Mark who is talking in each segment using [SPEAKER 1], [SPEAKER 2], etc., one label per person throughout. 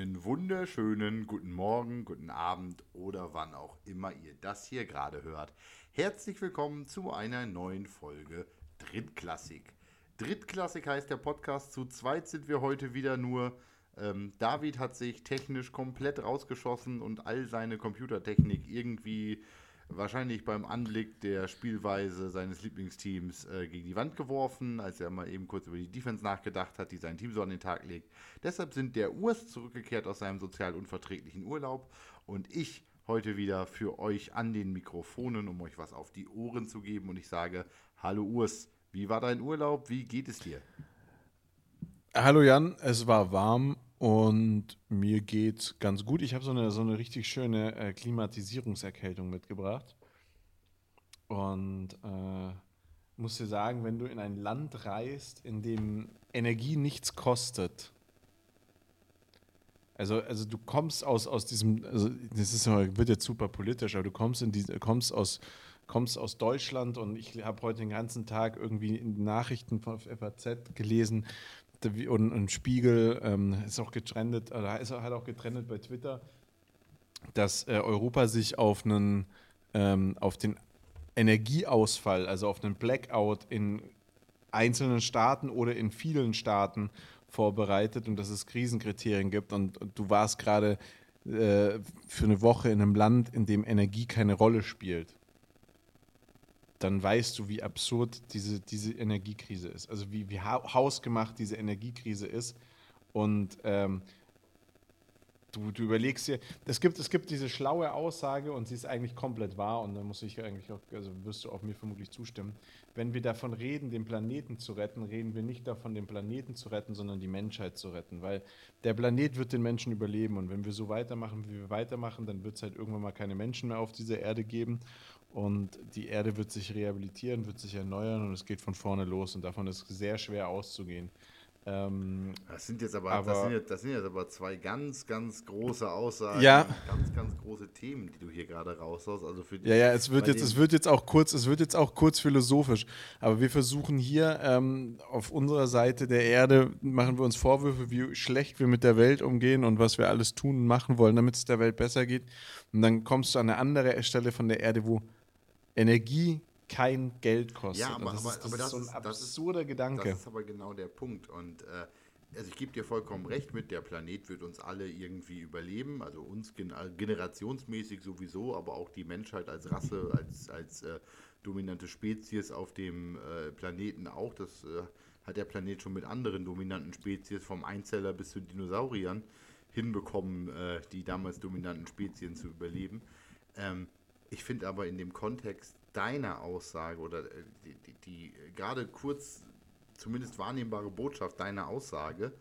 [SPEAKER 1] Einen wunderschönen guten Morgen, guten Abend oder wann auch immer ihr das hier gerade hört. Herzlich willkommen zu einer neuen Folge Drittklassik. Drittklassik heißt der Podcast. Zu zweit sind wir heute wieder nur. Ähm, David hat sich technisch komplett rausgeschossen und all seine Computertechnik irgendwie wahrscheinlich beim Anblick der Spielweise seines Lieblingsteams äh, gegen die Wand geworfen, als er mal eben kurz über die Defense nachgedacht hat, die sein Team so an den Tag legt. Deshalb sind der Urs zurückgekehrt aus seinem sozial unverträglichen Urlaub und ich heute wieder für euch an den Mikrofonen, um euch was auf die Ohren zu geben. Und ich sage, hallo Urs, wie war dein Urlaub? Wie geht es dir?
[SPEAKER 2] Hallo Jan, es war warm und mir geht's ganz gut. Ich habe so eine, so eine richtig schöne äh, Klimatisierungserkältung mitgebracht. Und äh, muss dir sagen, wenn du in ein Land reist, in dem Energie nichts kostet, also, also du kommst aus, aus diesem, also das ist, wird jetzt super politisch, aber du kommst, in diese, kommst, aus, kommst aus Deutschland und ich habe heute den ganzen Tag irgendwie in Nachrichten von FAZ gelesen, und, und Spiegel ähm, ist auch getrennt, oder ist halt auch getrennt bei Twitter, dass äh, Europa sich auf einen ähm, auf den Energieausfall, also auf einen Blackout in einzelnen Staaten oder in vielen Staaten vorbereitet und dass es Krisenkriterien gibt. Und, und du warst gerade äh, für eine Woche in einem Land, in dem Energie keine Rolle spielt dann weißt du, wie absurd diese, diese Energiekrise ist. Also wie, wie hausgemacht diese Energiekrise ist. Und ähm, du, du überlegst dir, es gibt, es gibt diese schlaue Aussage und sie ist eigentlich komplett wahr und da muss ich eigentlich auch, also wirst du auch mir vermutlich zustimmen. Wenn wir davon reden, den Planeten zu retten, reden wir nicht davon, den Planeten zu retten, sondern die Menschheit zu retten, weil der Planet wird den Menschen überleben und wenn wir so weitermachen, wie wir weitermachen, dann wird es halt irgendwann mal keine Menschen mehr auf dieser Erde geben und die Erde wird sich rehabilitieren, wird sich erneuern und es geht von vorne los und davon ist sehr schwer auszugehen.
[SPEAKER 1] Ähm, das, sind jetzt aber, aber das, sind jetzt, das sind jetzt aber zwei ganz, ganz große Aussagen,
[SPEAKER 2] ja.
[SPEAKER 1] ganz, ganz große Themen, die du hier gerade raushaust. Also für
[SPEAKER 2] die, ja, ja, es wird jetzt, es wird jetzt auch kurz, es wird jetzt auch kurz philosophisch. Aber wir versuchen hier ähm, auf unserer Seite der Erde machen wir uns Vorwürfe, wie schlecht wir mit der Welt umgehen und was wir alles tun und machen wollen, damit es der Welt besser geht. Und dann kommst du an eine andere Stelle von der Erde, wo Energie kein Geld kostet.
[SPEAKER 1] Ja, aber, das,
[SPEAKER 2] aber,
[SPEAKER 1] ist, das, aber das
[SPEAKER 2] ist so ein absurder
[SPEAKER 1] ist,
[SPEAKER 2] Gedanke.
[SPEAKER 1] Das ist aber genau der Punkt. Und äh, also ich gebe dir vollkommen recht mit, der Planet wird uns alle irgendwie überleben, also uns gen generationsmäßig sowieso, aber auch die Menschheit als Rasse, als, als äh, dominante Spezies auf dem äh, Planeten auch. Das äh, hat der Planet schon mit anderen dominanten Spezies, vom Einzeller bis zu Dinosauriern, hinbekommen, äh, die damals dominanten Spezien zu überleben. Ähm, ich finde aber in dem Kontext deiner Aussage oder äh, die, die, die gerade kurz zumindest wahrnehmbare Botschaft deiner Aussage,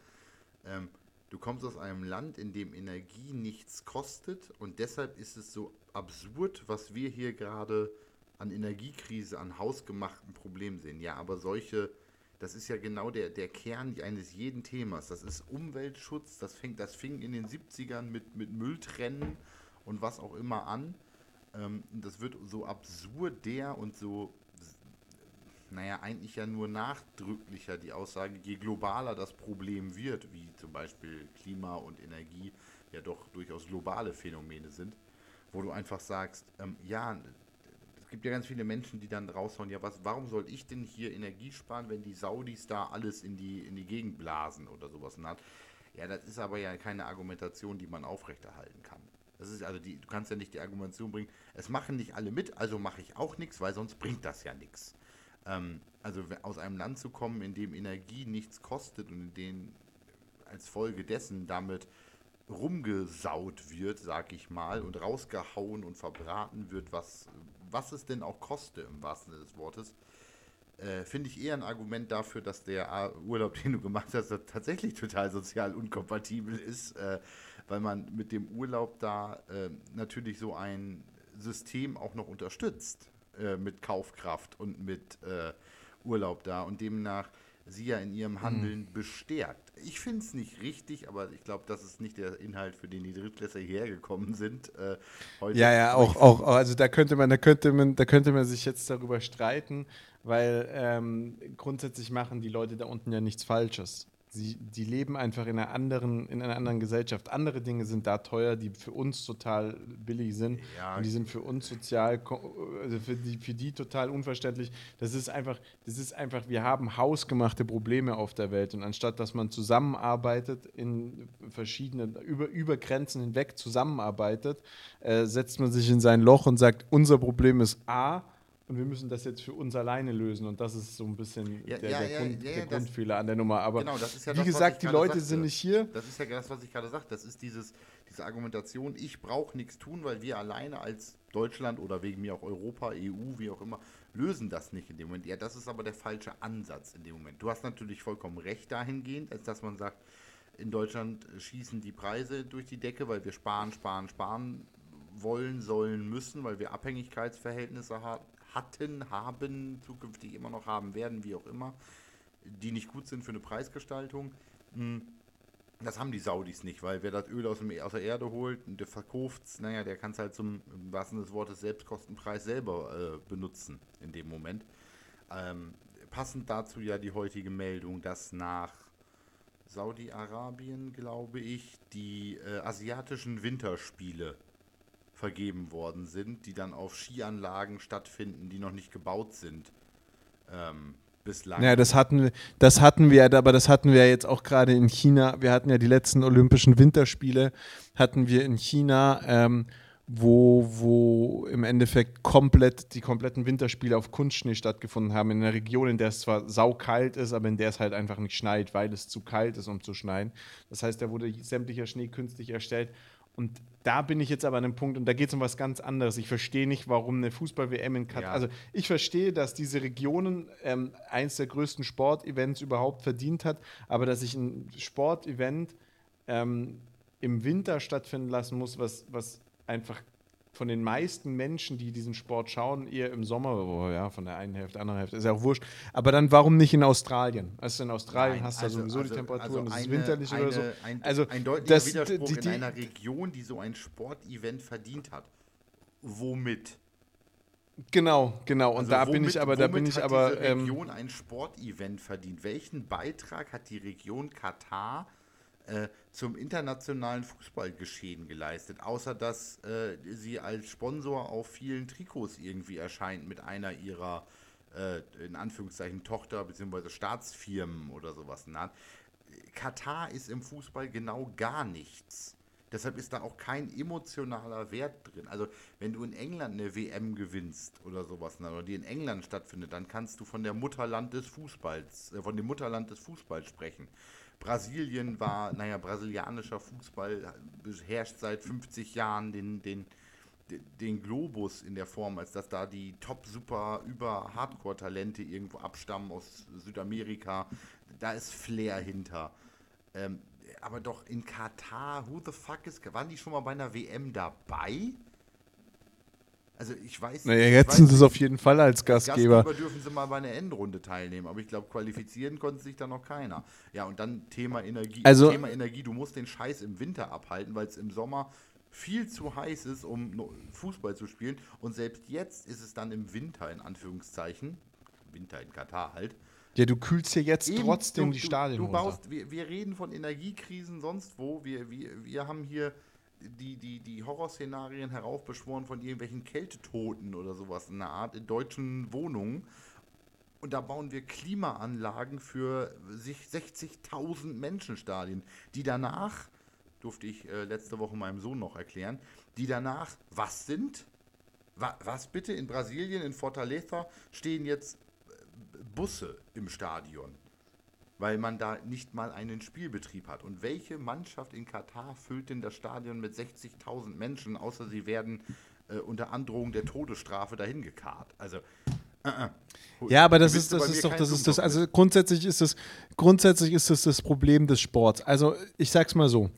[SPEAKER 1] ähm, du kommst aus einem Land, in dem Energie nichts kostet und deshalb ist es so absurd, was wir hier gerade an Energiekrise, an hausgemachten Problemen sehen. Ja, aber solche, das ist ja genau der, der Kern eines jeden Themas. Das ist Umweltschutz, das, fängt, das fing in den 70ern mit, mit Mülltrennen und was auch immer an. Ähm, das wird so absurder und so, naja, eigentlich ja nur nachdrücklicher die Aussage, je globaler das Problem wird, wie zum Beispiel Klima und Energie ja doch durchaus globale Phänomene sind, wo du einfach sagst, ähm, ja, es gibt ja ganz viele Menschen, die dann raushauen, ja, was, warum soll ich denn hier Energie sparen, wenn die Saudis da alles in die, in die Gegend blasen oder sowas? Ja, das ist aber ja keine Argumentation, die man aufrechterhalten kann. Das ist also die, du kannst ja nicht die Argumentation bringen, es machen nicht alle mit, also mache ich auch nichts, weil sonst bringt das ja nichts. Ähm, also aus einem Land zu kommen, in dem Energie nichts kostet und in dem als Folge dessen damit rumgesaut wird, sag ich mal, und rausgehauen und verbraten wird, was, was es denn auch koste im wahrsten Sinne des Wortes, äh, finde ich eher ein Argument dafür, dass der Urlaub, den du gemacht hast, tatsächlich total sozial unkompatibel ist. Äh, weil man mit dem Urlaub da äh, natürlich so ein System auch noch unterstützt äh, mit Kaufkraft und mit äh, Urlaub da und demnach sie ja in ihrem Handeln mhm. bestärkt. Ich finde es nicht richtig, aber ich glaube, das ist nicht der Inhalt, für den die Drittklässler hierher gekommen sind. Äh,
[SPEAKER 2] ja, ja, auch, auch, also da könnte man, da könnte man, da könnte man sich jetzt darüber streiten, weil ähm, grundsätzlich machen die Leute da unten ja nichts Falsches. Sie, die leben einfach in einer, anderen, in einer anderen Gesellschaft. Andere Dinge sind da teuer, die für uns total billig sind. Ja. Und die sind für uns sozial, also für die, für die total unverständlich. Das ist einfach, das ist einfach, wir haben hausgemachte Probleme auf der Welt. Und anstatt dass man zusammenarbeitet, in verschiedenen, über, über Grenzen hinweg zusammenarbeitet, äh, setzt man sich in sein Loch und sagt, unser Problem ist A, und wir müssen das jetzt für uns alleine lösen. Und das ist so ein bisschen ja, der, ja, der, ja, Grund, der Grundfehler an der Nummer. Aber genau, wie das, gesagt, die Leute sagte. sind nicht hier.
[SPEAKER 1] Das ist ja das, was ich gerade sagte. Das ist dieses, diese Argumentation, ich brauche nichts tun, weil wir alleine als Deutschland oder wegen mir auch Europa, EU, wie auch immer, lösen das nicht in dem Moment. Ja, das ist aber der falsche Ansatz in dem Moment. Du hast natürlich vollkommen recht dahingehend, als dass man sagt, in Deutschland schießen die Preise durch die Decke, weil wir sparen, sparen, sparen wollen, sollen, müssen, weil wir Abhängigkeitsverhältnisse haben hatten, haben, zukünftig immer noch haben werden, wie auch immer, die nicht gut sind für eine Preisgestaltung. Hm, das haben die Saudis nicht, weil wer das Öl aus, dem, aus der Erde holt und der verkauft es, naja, der kann es halt zum, im wahrsten des Wortes, Selbstkostenpreis selber äh, benutzen in dem Moment. Ähm, passend dazu ja die heutige Meldung, dass nach Saudi-Arabien, glaube ich, die äh, asiatischen Winterspiele vergeben worden sind, die dann auf Skianlagen stattfinden, die noch nicht gebaut sind. Ähm, bislang.
[SPEAKER 2] Ja, das hatten, das hatten wir, aber das hatten wir jetzt auch gerade in China. Wir hatten ja die letzten Olympischen Winterspiele, hatten wir in China, ähm, wo, wo im Endeffekt komplett die kompletten Winterspiele auf Kunstschnee stattgefunden haben. In einer Region, in der es zwar saukalt ist, aber in der es halt einfach nicht schneit, weil es zu kalt ist, um zu schneien. Das heißt, da wurde sämtlicher Schnee künstlich erstellt. Und da bin ich jetzt aber an einem Punkt, und da geht es um was ganz anderes. Ich verstehe nicht, warum eine Fußball-WM in Katar. Ja. Also, ich verstehe, dass diese Regionen ähm, eins der größten Sportevents überhaupt verdient hat, aber dass ich ein Sportevent ähm, im Winter stattfinden lassen muss, was, was einfach von den meisten Menschen, die diesen Sport schauen, eher im Sommer, oh ja, von der einen Hälfte, anderen Hälfte, ist ja auch wurscht. Aber dann warum nicht in Australien? Also in Australien Nein, hast du also, sowieso also, die Temperaturen, also es ist winterlich
[SPEAKER 1] eine,
[SPEAKER 2] oder so.
[SPEAKER 1] Ein, also ein deutlicher das, Widerspruch die, die, in einer Region, die so ein Sportevent verdient hat. Womit?
[SPEAKER 2] Genau, genau. Und also da womit, bin ich aber, da bin ich aber.
[SPEAKER 1] Diese ähm, Region ähm, ein Sportevent verdient. Welchen Beitrag hat die Region Katar äh, zum internationalen Fußballgeschehen geleistet, außer dass äh, sie als Sponsor auf vielen Trikots irgendwie erscheint mit einer ihrer äh, in Anführungszeichen Tochter- bzw. Staatsfirmen oder sowas. Na, Katar ist im Fußball genau gar nichts. Deshalb ist da auch kein emotionaler Wert drin. Also, wenn du in England eine WM gewinnst oder sowas, oder die in England stattfindet, dann kannst du von der Mutterland des Fußballs, äh, von dem Mutterland des Fußballs sprechen. Brasilien war, naja, brasilianischer Fußball beherrscht seit 50 Jahren den, den, den Globus in der Form, als dass da die top super über Hardcore-Talente irgendwo abstammen aus Südamerika. Da ist Flair hinter. Ähm, aber doch in Katar, who the fuck is, waren die schon mal bei einer WM dabei? Also ich weiß
[SPEAKER 2] naja, jetzt sind sie es auf jeden Fall als Gastgeber.
[SPEAKER 1] Gastgeber dürfen sie mal bei einer Endrunde teilnehmen, aber ich glaube, qualifizieren konnte sich da noch keiner. Ja, und dann Thema Energie.
[SPEAKER 2] Also,
[SPEAKER 1] Thema Energie, du musst den Scheiß im Winter abhalten, weil es im Sommer viel zu heiß ist, um Fußball zu spielen. Und selbst jetzt ist es dann im Winter, in Anführungszeichen, Winter in Katar halt.
[SPEAKER 2] Ja, du kühlst hier jetzt Eben, trotzdem du, die Stadien
[SPEAKER 1] du, du baust, wir, wir, reden von Energiekrisen sonst wo. Wir, wir, wir haben hier die, die, die Horrorszenarien heraufbeschworen von irgendwelchen Kältetoten oder sowas in der Art in deutschen Wohnungen. Und da bauen wir Klimaanlagen für 60.000 Menschenstadien, die danach, durfte ich äh, letzte Woche meinem Sohn noch erklären, die danach was sind? Wa was bitte? In Brasilien, in Fortaleza stehen jetzt äh, Busse im Stadion weil man da nicht mal einen Spielbetrieb hat. Und welche Mannschaft in Katar füllt denn das Stadion mit 60.000 Menschen, außer sie werden äh, unter Androhung der Todesstrafe dahin gekarrt? Also
[SPEAKER 2] äh, äh. Ja, aber das ist, das ist doch, das ist das, also grundsätzlich ist das, grundsätzlich ist das das Problem des Sports. Also ich sag's mal so.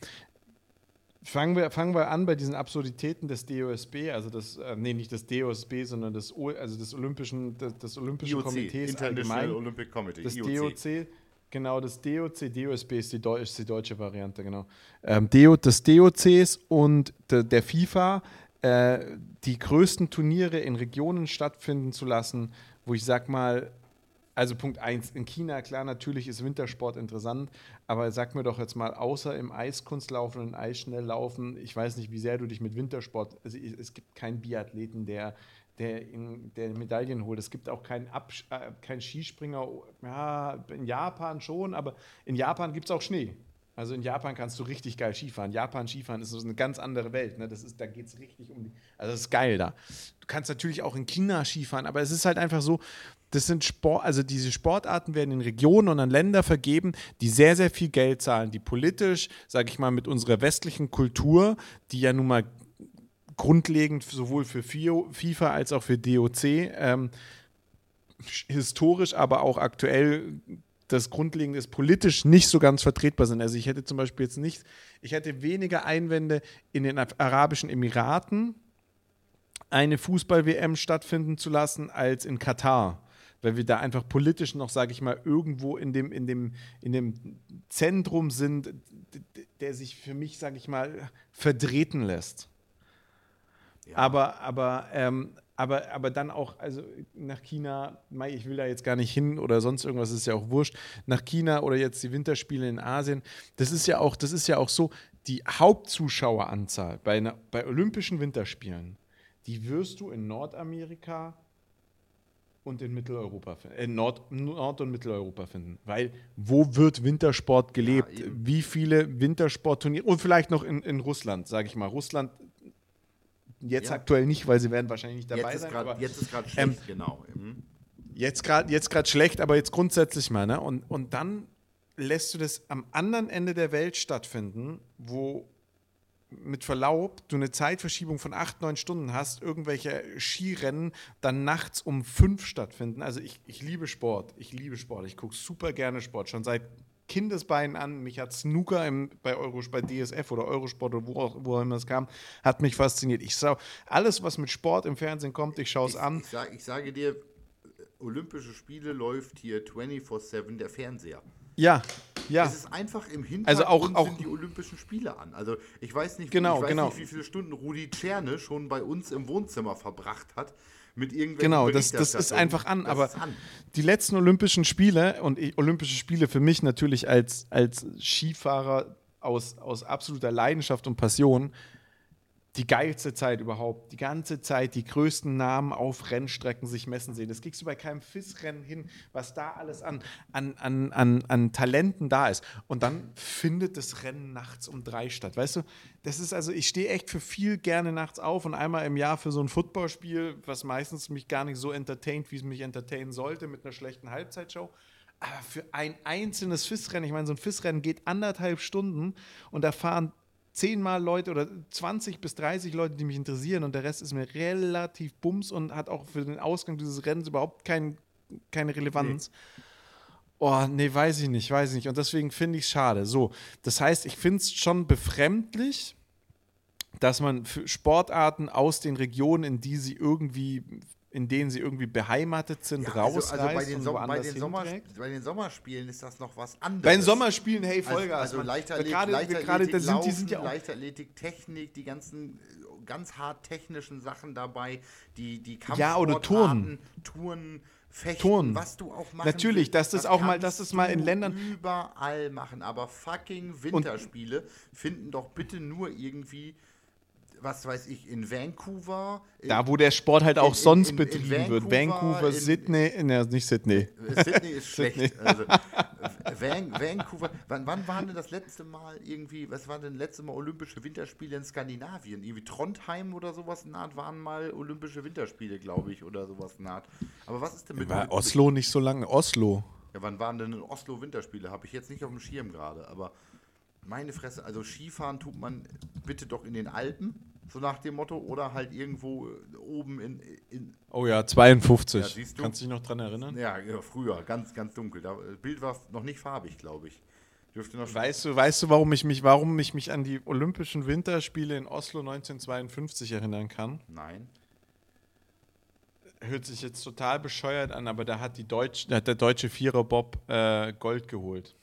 [SPEAKER 2] Fangen wir, fangen wir an bei diesen Absurditäten des DOSB, also das, äh, nee, nicht des DOSB, sondern des, o, also des Olympischen, des, des Olympischen IOC, Komitees
[SPEAKER 1] International allgemein, Olympic Committee,
[SPEAKER 2] des IOC. DOC, Genau, das DOC, DOSB ist die, ist die deutsche Variante, genau. Ähm, DO, des DOCs und de, der FIFA äh, die größten Turniere in Regionen stattfinden zu lassen, wo ich sag mal, Also Punkt 1, in China, klar, natürlich ist Wintersport interessant, aber sag mir doch jetzt mal, außer im Eiskunstlaufen und Eisschnelllaufen, ich weiß nicht, wie sehr du dich mit Wintersport, also es gibt keinen Biathleten, der, der, in, der Medaillen holt. Es gibt auch keinen, äh, keinen Skispringer, ja, in Japan schon, aber in Japan gibt es auch Schnee. Also in Japan kannst du richtig geil Skifahren. Japan Skifahren ist so eine ganz andere Welt. Ne? Das ist, da geht es richtig um die. Also das ist geil da. Du kannst natürlich auch in China Skifahren, aber es ist halt einfach so, das sind Sport, also diese Sportarten werden in Regionen und an Länder vergeben, die sehr, sehr viel Geld zahlen, die politisch, sage ich mal, mit unserer westlichen Kultur, die ja nun mal grundlegend sowohl für FIFA als auch für DOC ähm, historisch, aber auch aktuell das Grundlegende ist politisch nicht so ganz vertretbar sind. Also ich hätte zum Beispiel jetzt nicht, ich hätte weniger Einwände in den Arabischen Emiraten eine Fußball-WM stattfinden zu lassen als in Katar weil wir da einfach politisch noch, sage ich mal, irgendwo in dem, in dem, in dem Zentrum sind, der sich für mich, sage ich mal, verdrehten lässt. Ja. Aber, aber, ähm, aber, aber dann auch, also nach China, ich will da jetzt gar nicht hin oder sonst irgendwas, ist ja auch wurscht, nach China oder jetzt die Winterspiele in Asien, das ist ja auch, das ist ja auch so, die Hauptzuschaueranzahl bei, einer, bei Olympischen Winterspielen, die wirst du in Nordamerika und in Mitteleuropa, äh, Nord, Nord- und Mitteleuropa finden. Weil wo wird Wintersport gelebt? Ja, Wie viele Wintersportturniere? Und vielleicht noch in, in Russland, sage ich mal. Russland jetzt ja. aktuell nicht, weil sie werden wahrscheinlich nicht dabei
[SPEAKER 1] jetzt
[SPEAKER 2] sein.
[SPEAKER 1] Grad, aber, jetzt ist gerade ähm, schlecht, ähm, genau. Mhm.
[SPEAKER 2] Jetzt gerade jetzt schlecht, aber jetzt grundsätzlich mal. Ne? Und, und dann lässt du das am anderen Ende der Welt stattfinden, wo mit Verlaub, du eine Zeitverschiebung von acht, neun Stunden hast, irgendwelche Skirennen dann nachts um fünf stattfinden. Also ich, ich liebe Sport, ich liebe Sport, ich gucke super gerne Sport, schon seit Kindesbeinen an. Mich hat Snooker im, bei, Euro, bei DSF oder Eurosport oder wo auch, wo immer es kam, hat mich fasziniert. Ich schaue alles, was mit Sport im Fernsehen kommt, ich schaue es an.
[SPEAKER 1] Ich, sag, ich sage dir, Olympische Spiele läuft hier 24-7 der Fernseher.
[SPEAKER 2] Ja, ja.
[SPEAKER 1] Es ist einfach im Hintergrund
[SPEAKER 2] also auch, auch
[SPEAKER 1] sind die Olympischen Spiele an. Also ich weiß nicht,
[SPEAKER 2] genau,
[SPEAKER 1] ich weiß
[SPEAKER 2] genau.
[SPEAKER 1] nicht wie viele Stunden Rudi Czerne schon bei uns im Wohnzimmer verbracht hat. Mit irgendwelchen
[SPEAKER 2] genau, das, das ist einfach an. Das aber an. die letzten Olympischen Spiele und Olympische Spiele für mich natürlich als, als Skifahrer aus, aus absoluter Leidenschaft und Passion die geilste Zeit überhaupt. Die ganze Zeit die größten Namen auf Rennstrecken sich messen sehen. Das kriegst du bei keinem FIS-Rennen hin, was da alles an, an, an, an, an Talenten da ist. Und dann findet das Rennen nachts um drei statt. Weißt du, das ist also, ich stehe echt für viel gerne nachts auf und einmal im Jahr für so ein Footballspiel, was meistens mich gar nicht so entertaint, wie es mich entertainen sollte, mit einer schlechten Halbzeitshow. Aber für ein einzelnes FIS-Rennen, ich meine, so ein FIS-Rennen geht anderthalb Stunden und da fahren zehnmal Leute oder 20 bis 30 Leute, die mich interessieren und der Rest ist mir relativ bums und hat auch für den Ausgang dieses Rennens überhaupt kein, keine Relevanz. Nee. Oh, nee, weiß ich nicht, weiß ich nicht. Und deswegen finde ich es schade. So, das heißt, ich finde es schon befremdlich, dass man Sportarten aus den Regionen, in die sie irgendwie in denen sie irgendwie beheimatet sind, ja, rausreißt also, also bei, den
[SPEAKER 1] so bei, den Sommer bei den Sommerspielen ist das noch was anderes.
[SPEAKER 2] Bei den Sommerspielen, hey, also, Vollgas.
[SPEAKER 1] Also, also Leichtathletik, gerade, Leichtathletik, gerade, da sind, die sind ja Leichtathletik, Technik, die ganzen ganz hart technischen Sachen dabei, die, die
[SPEAKER 2] Ja, oder
[SPEAKER 1] Fechten,
[SPEAKER 2] Touren.
[SPEAKER 1] was du auch machen
[SPEAKER 2] Natürlich, dass das, das auch mal, dass das mal in Ländern
[SPEAKER 1] überall machen, aber fucking Winterspiele Und finden doch bitte nur irgendwie was weiß ich, in Vancouver.
[SPEAKER 2] In, da, wo der Sport halt auch in, sonst in, betrieben Vancouver, wird. Vancouver, Sydney, ne, nicht Sydney.
[SPEAKER 1] Sydney ist schlecht. Also, Van, Vancouver, wann, wann waren denn das letzte Mal irgendwie, was waren denn das letzte Mal Olympische Winterspiele in Skandinavien? Irgendwie Trondheim oder sowas in Art waren mal Olympische Winterspiele, glaube ich, oder sowas in Art. Aber was ist denn mit.
[SPEAKER 2] War Oslo nicht so lange? Oslo.
[SPEAKER 1] Ja, wann waren denn in Oslo Winterspiele? Habe ich jetzt nicht auf dem Schirm gerade, aber meine Fresse, also Skifahren tut man bitte doch in den Alpen so nach dem Motto, oder halt irgendwo äh, oben in. in
[SPEAKER 2] oh ja, 52. Ja, du? Kannst du dich noch dran erinnern?
[SPEAKER 1] Ja, früher, ganz, ganz dunkel. Das äh, Bild war noch nicht farbig, glaube ich.
[SPEAKER 2] Dürfte noch weißt du, weißt du, warum ich mich, warum ich mich an die Olympischen Winterspiele in Oslo 1952 erinnern kann?
[SPEAKER 1] Nein.
[SPEAKER 2] Hört sich jetzt total bescheuert an, aber da hat, die Deutsch, da hat der deutsche Viererbob äh, Gold geholt.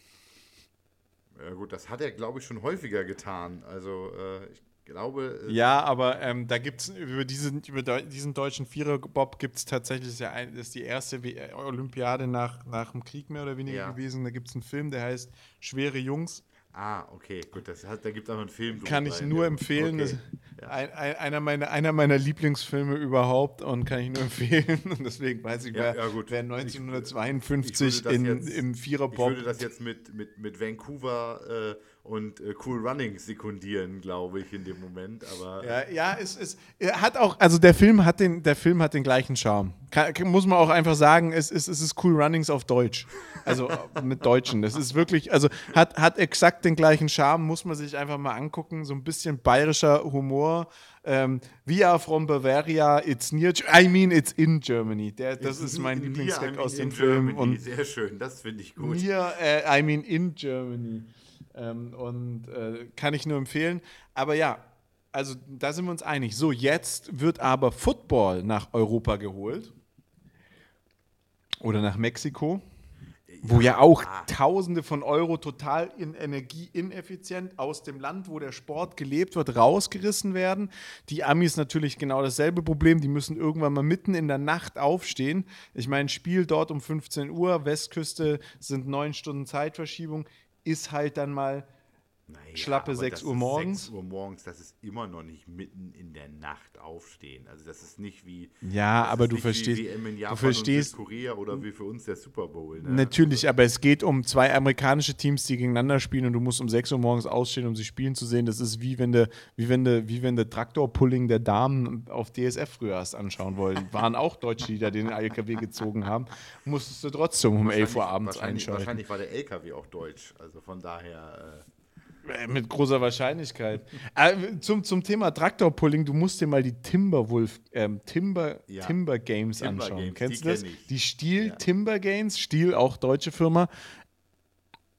[SPEAKER 1] Ja gut, das hat er, glaube ich, schon häufiger getan. Also äh, ich glaube.
[SPEAKER 2] Äh ja, aber ähm, da gibt es über diesen, über diesen deutschen Viererbob gibt es tatsächlich ja ein, das ist die erste äh, Olympiade nach, nach dem Krieg mehr oder weniger ja. gewesen. Da gibt es einen Film, der heißt Schwere Jungs.
[SPEAKER 1] Ah, okay, gut, das hat, da gibt es auch einen Film.
[SPEAKER 2] Kann ich nur empfehlen. Okay. Ja. Ein, ein, einer, meiner, einer meiner Lieblingsfilme überhaupt und kann ich nur empfehlen. Und deswegen weiß ich, ja, wer, ja, wer 1952 ich, ich in, jetzt, im Viererbob.
[SPEAKER 1] Ich würde das jetzt mit, mit, mit Vancouver äh, und äh, Cool Running sekundieren, glaube ich, in dem Moment. Aber
[SPEAKER 2] ja, ja, es, es hat auch, also der Film hat den, der Film hat den gleichen Charme. Kann, muss man auch einfach sagen, es, es, es ist Cool Runnings auf Deutsch. Also mit Deutschen. Das ist wirklich, also hat, hat exakt den gleichen Charme, muss man sich einfach mal angucken. So ein bisschen bayerischer Humor. Ähm, are from Bavaria, it's near, I mean it's in Germany. Der, das ist mein Lieblingsgag aus dem Film.
[SPEAKER 1] Und Sehr schön, das finde ich gut.
[SPEAKER 2] Near, äh, I mean in Germany. Ähm, und äh, kann ich nur empfehlen. Aber ja, also da sind wir uns einig. So, jetzt wird aber Football nach Europa geholt. Oder nach Mexiko. Wo ja auch Tausende von Euro total in energieineffizient aus dem Land, wo der Sport gelebt wird, rausgerissen werden. Die Amis natürlich genau dasselbe Problem. Die müssen irgendwann mal mitten in der Nacht aufstehen. Ich meine, Spiel dort um 15 Uhr, Westküste sind neun Stunden Zeitverschiebung ist halt dann mal naja, schlappe 6 Uhr morgens. 6
[SPEAKER 1] Uhr morgens, das ist immer noch nicht mitten in der Nacht aufstehen. Also das ist nicht wie
[SPEAKER 2] Ja, aber du verstehst du verstehst
[SPEAKER 1] Korea oder wie für uns der Super Bowl. Ne?
[SPEAKER 2] Natürlich, also, aber es geht um zwei amerikanische Teams, die gegeneinander spielen und du musst um 6 Uhr morgens ausstehen, um sie spielen zu sehen. Das ist wie wenn du wie wenn du wie wenn du Traktorpulling der Damen auf DSF früher hast anschauen wollen. Waren auch Deutsche, die da den LKW gezogen haben. Musstest du trotzdem um 11 Uhr abends
[SPEAKER 1] wahrscheinlich,
[SPEAKER 2] einschalten.
[SPEAKER 1] Wahrscheinlich war der LKW auch deutsch. Also von daher äh,
[SPEAKER 2] mit großer Wahrscheinlichkeit. Äh, zum, zum Thema Traktorpulling, du musst dir mal die Timberwolf, ähm, Timber, ja. Timber Games Timber anschauen. Games, Kennst du das? Kenn die Stiel ja. Timber Games, Stiel auch deutsche Firma.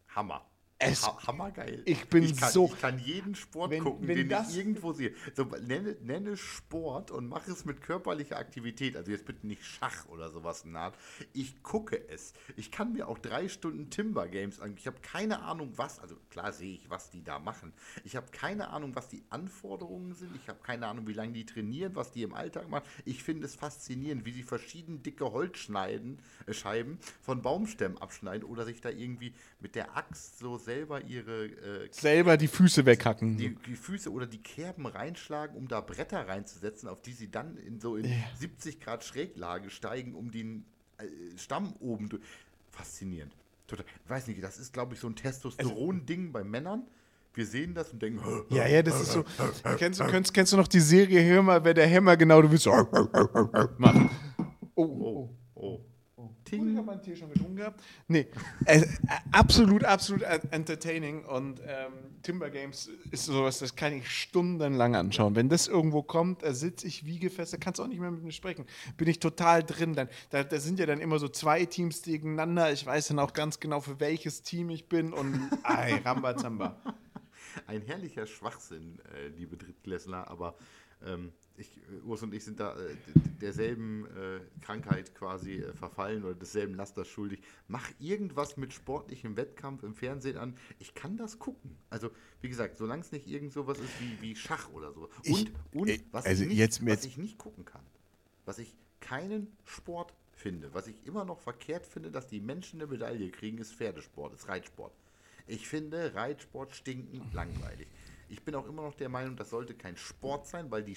[SPEAKER 1] Hammer.
[SPEAKER 2] Es,
[SPEAKER 1] ha hammergeil.
[SPEAKER 2] Ich bin
[SPEAKER 1] ich kann,
[SPEAKER 2] so.
[SPEAKER 1] Ich kann jeden Sport wenn, gucken, wenn den ich irgendwo sehe. So, nenne, nenne, Sport und mach es mit körperlicher Aktivität. Also jetzt bitte nicht Schach oder sowas naht. Ich gucke es. Ich kann mir auch drei Stunden Timber Games an. Ich habe keine Ahnung, was. Also klar sehe ich, was die da machen. Ich habe keine Ahnung, was die Anforderungen sind. Ich habe keine Ahnung, wie lange die trainieren, was die im Alltag machen. Ich finde es faszinierend, wie sie verschieden dicke Holzschneiden, äh, Scheiben von Baumstämmen abschneiden oder sich da irgendwie mit der Axt so selber ihre. Äh,
[SPEAKER 2] selber die Füße weghacken.
[SPEAKER 1] Die, die, Füße oder die Kerben reinschlagen, um da Bretter reinzusetzen, auf die sie dann in so in ja. 70 Grad Schräglage steigen, um den äh, Stamm oben. Faszinierend. Total. Ich weiß nicht, das ist, glaube ich, so ein Testosteron-Ding bei Männern. Wir sehen das und denken.
[SPEAKER 2] Ja, ja, das ist so. kennst, du, kennst, kennst du noch die Serie Hör mal, wer der Hämmer genau, du willst so machen. Oh, oh, oh. Ting. Oh, ich habe meinen Tee schon getrunken gehabt. Nee, äh, absolut, absolut entertaining. Und ähm, Timber Games ist sowas, das kann ich stundenlang anschauen. Wenn das irgendwo kommt, da sitze ich wie gefesselt, kannst auch nicht mehr mit mir sprechen. Bin ich total drin. Dann, da, da, sind ja dann immer so zwei Teams gegeneinander. Ich weiß dann auch ganz genau, für welches Team ich bin. Und ei, Rambazamba.
[SPEAKER 1] Ein herrlicher Schwachsinn, äh, liebe Drittklässler, aber ähm, ich, Urs und ich sind da äh, derselben äh, Krankheit quasi äh, verfallen oder desselben Lasters schuldig. Mach irgendwas mit sportlichem Wettkampf im Fernsehen an. Ich kann das gucken. Also, wie gesagt, solange es nicht irgend sowas ist wie, wie Schach oder so. Und, ich, und äh, was, also ich nicht, was ich nicht gucken kann, was ich keinen Sport finde, was ich immer noch verkehrt finde, dass die Menschen eine Medaille kriegen, ist Pferdesport, ist Reitsport. Ich finde Reitsport stinken langweilig. Ich bin auch immer noch der Meinung, das sollte kein Sport sein, weil die,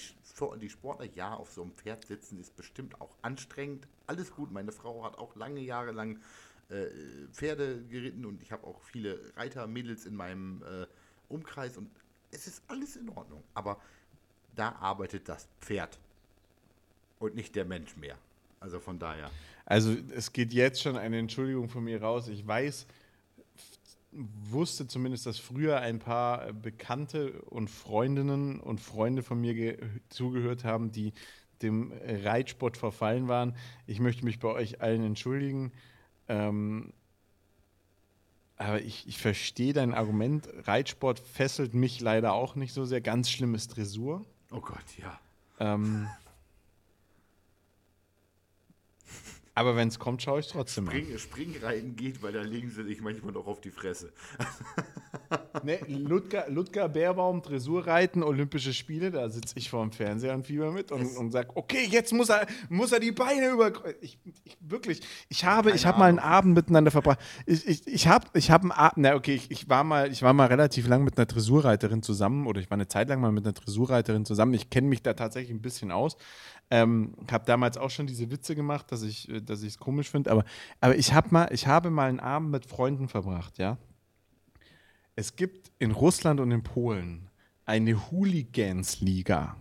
[SPEAKER 1] die Sportler, ja, auf so einem Pferd sitzen, ist bestimmt auch anstrengend. Alles gut, meine Frau hat auch lange Jahre lang äh, Pferde geritten und ich habe auch viele Reitermädels in meinem äh, Umkreis und es ist alles in Ordnung. Aber da arbeitet das Pferd und nicht der Mensch mehr. Also von daher.
[SPEAKER 2] Also es geht jetzt schon eine Entschuldigung von mir raus. Ich weiß, wusste zumindest, dass früher ein paar äh, Bekannte und Freundinnen und Freunde von mir zugehört haben, die dem Reitsport verfallen waren. Ich möchte mich bei euch allen entschuldigen. Ähm, aber ich, ich verstehe dein Argument. Reitsport fesselt mich leider auch nicht so sehr. Ganz schlimmes Dressur.
[SPEAKER 1] Oh Gott, ja.
[SPEAKER 2] Ähm, Aber wenn es kommt, schaue ich trotzdem
[SPEAKER 1] Spring, mal. Springreiten geht, weil da legen sie sich manchmal noch auf die Fresse.
[SPEAKER 2] ne, Ludger, Ludger Bärbaum, Dressurreiten, Olympische Spiele, da sitze ich vor dem Fernseher und Fieber mit und, und sage, okay, jetzt muss er, muss er die Beine über. Ich, ich, wirklich, ich habe, ich habe mal einen Abend miteinander verbracht. Ich, ich, ich habe ich hab einen Abend, na okay, ich, ich, war mal, ich war mal relativ lang mit einer Dressurreiterin zusammen oder ich war eine Zeit lang mal mit einer Dressurreiterin zusammen. Ich kenne mich da tatsächlich ein bisschen aus. Ähm, habe damals auch schon diese Witze gemacht, dass ich äh, dass es komisch finde, aber, aber ich, hab mal, ich habe mal einen Abend mit Freunden verbracht, ja. Es gibt in Russland und in Polen eine Hooligans-Liga.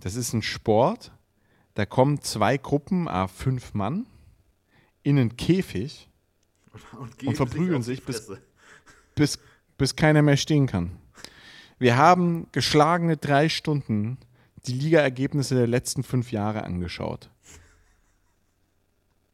[SPEAKER 2] Das ist ein Sport, da kommen zwei Gruppen, a fünf Mann, in einen Käfig und, und verprügeln sich, bis, bis, bis keiner mehr stehen kann. Wir haben geschlagene drei Stunden die Ligaergebnisse der letzten fünf Jahre angeschaut.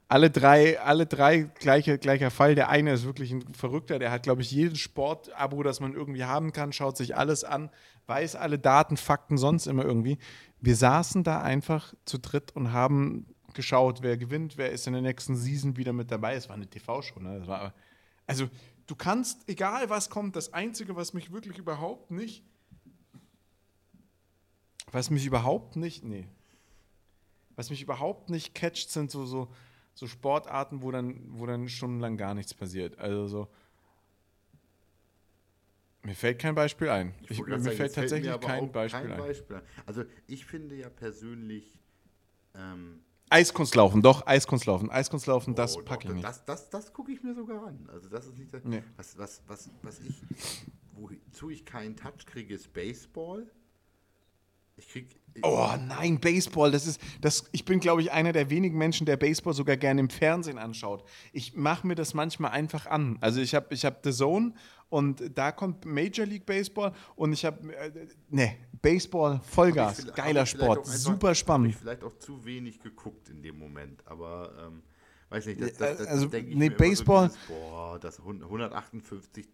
[SPEAKER 2] Alle drei, alle drei gleiche, gleicher Fall. Der eine ist wirklich ein Verrückter, der hat, glaube ich, jedes Sportabo, das man irgendwie haben kann, schaut sich alles an, weiß alle Daten, Fakten, sonst immer irgendwie. Wir saßen da einfach zu dritt und haben geschaut, wer gewinnt, wer ist in der nächsten Season wieder mit dabei. Es war eine TV-Show, ne? also, du kannst, egal was kommt, das Einzige, was mich wirklich überhaupt nicht was mich überhaupt nicht, nee. Was mich überhaupt nicht catcht, sind so, so, so Sportarten, wo dann, wo dann stundenlang gar nichts passiert. Also so. Mir fällt kein Beispiel ein. Ich, mir sagen, fällt tatsächlich mir kein, Beispiel, kein Beispiel ein.
[SPEAKER 1] Also ich finde ja persönlich. Ähm,
[SPEAKER 2] Eiskunstlaufen, doch, Eiskunstlaufen. Eiskunstlaufen, oh, das packe ich nicht.
[SPEAKER 1] Das, das, das gucke ich mir sogar an. Also das ist nicht das, nee. was, was, was, was ich, wozu ich keinen Touch kriege, ist Baseball.
[SPEAKER 2] Ich krieg. Oh nein, Baseball, das ist, das, ich bin, glaube ich, einer der wenigen Menschen, der Baseball sogar gerne im Fernsehen anschaut. Ich mache mir das manchmal einfach an. Also ich habe ich hab The Zone und da kommt Major League Baseball und ich habe, äh, ne, Baseball, Vollgas, geiler Sport, einfach, super spannend. Ich
[SPEAKER 1] vielleicht auch zu wenig geguckt in dem Moment, aber ähm, weiß nicht, das, das,
[SPEAKER 2] das also, denke ich nee, Baseball.
[SPEAKER 1] So boah, das 158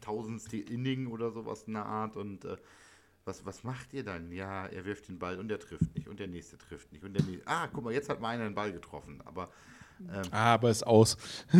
[SPEAKER 1] tausendste Inning oder sowas in der Art und äh, was, was macht ihr dann? Ja, er wirft den Ball und er trifft nicht und der nächste trifft nicht und der nächste. Ah, guck mal, jetzt hat mal einer den Ball getroffen, aber.
[SPEAKER 2] Ähm, ah, aber ist aus.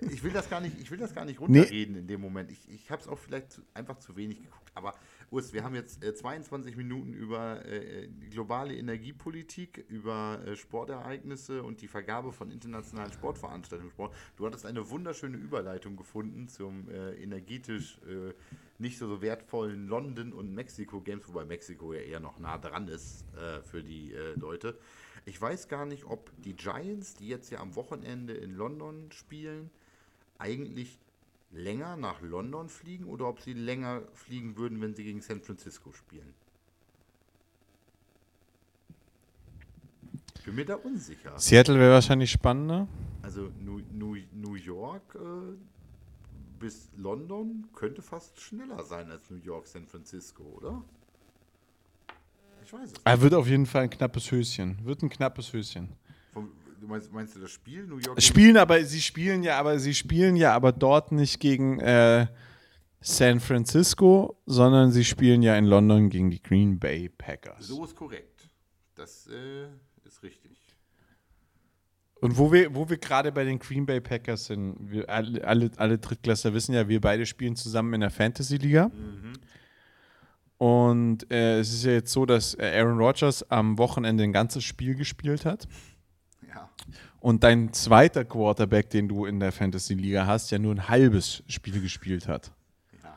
[SPEAKER 1] ich will das gar nicht, ich will das gar nicht runterreden nee. in dem Moment. Ich, ich habe es auch vielleicht zu, einfach zu wenig geguckt. Aber Urs, wir haben jetzt äh, 22 Minuten über äh, globale Energiepolitik, über äh, Sportereignisse und die Vergabe von internationalen Sportveranstaltungen gesprochen. Du hattest eine wunderschöne Überleitung gefunden zum äh, energetisch äh, nicht so, so wertvollen London und Mexiko Games, wobei Mexiko ja eher noch nah dran ist äh, für die Leute. Ich weiß gar nicht, ob die Giants, die jetzt ja am Wochenende in London spielen, eigentlich länger nach London fliegen oder ob sie länger fliegen würden, wenn sie gegen San Francisco spielen. Ich bin mir da unsicher.
[SPEAKER 2] Seattle wäre wahrscheinlich spannender.
[SPEAKER 1] Also New, New, New York äh, bis London könnte fast schneller sein als New York, San Francisco, oder?
[SPEAKER 2] Ich weiß es nicht. Er wird auf jeden Fall ein knappes Höschen. Wird ein knappes Höschen.
[SPEAKER 1] Du meinst, meinst, du das Spiel New York?
[SPEAKER 2] Spielen aber sie spielen ja, aber sie spielen ja aber dort nicht gegen äh, San Francisco, sondern sie spielen ja in London gegen die Green Bay Packers.
[SPEAKER 1] So ist korrekt. Das äh, ist richtig.
[SPEAKER 2] Und wo wir, wo wir gerade bei den Green Bay Packers sind, wir alle, alle, alle Drittklässler wissen ja, wir beide spielen zusammen in der Fantasy-Liga. Mhm. Und äh, es ist ja jetzt so, dass äh, Aaron Rodgers am Wochenende ein ganzes Spiel gespielt hat. Ja. Und dein zweiter Quarterback, den du in der Fantasy-Liga hast, ja nur ein halbes Spiel gespielt hat. Ja.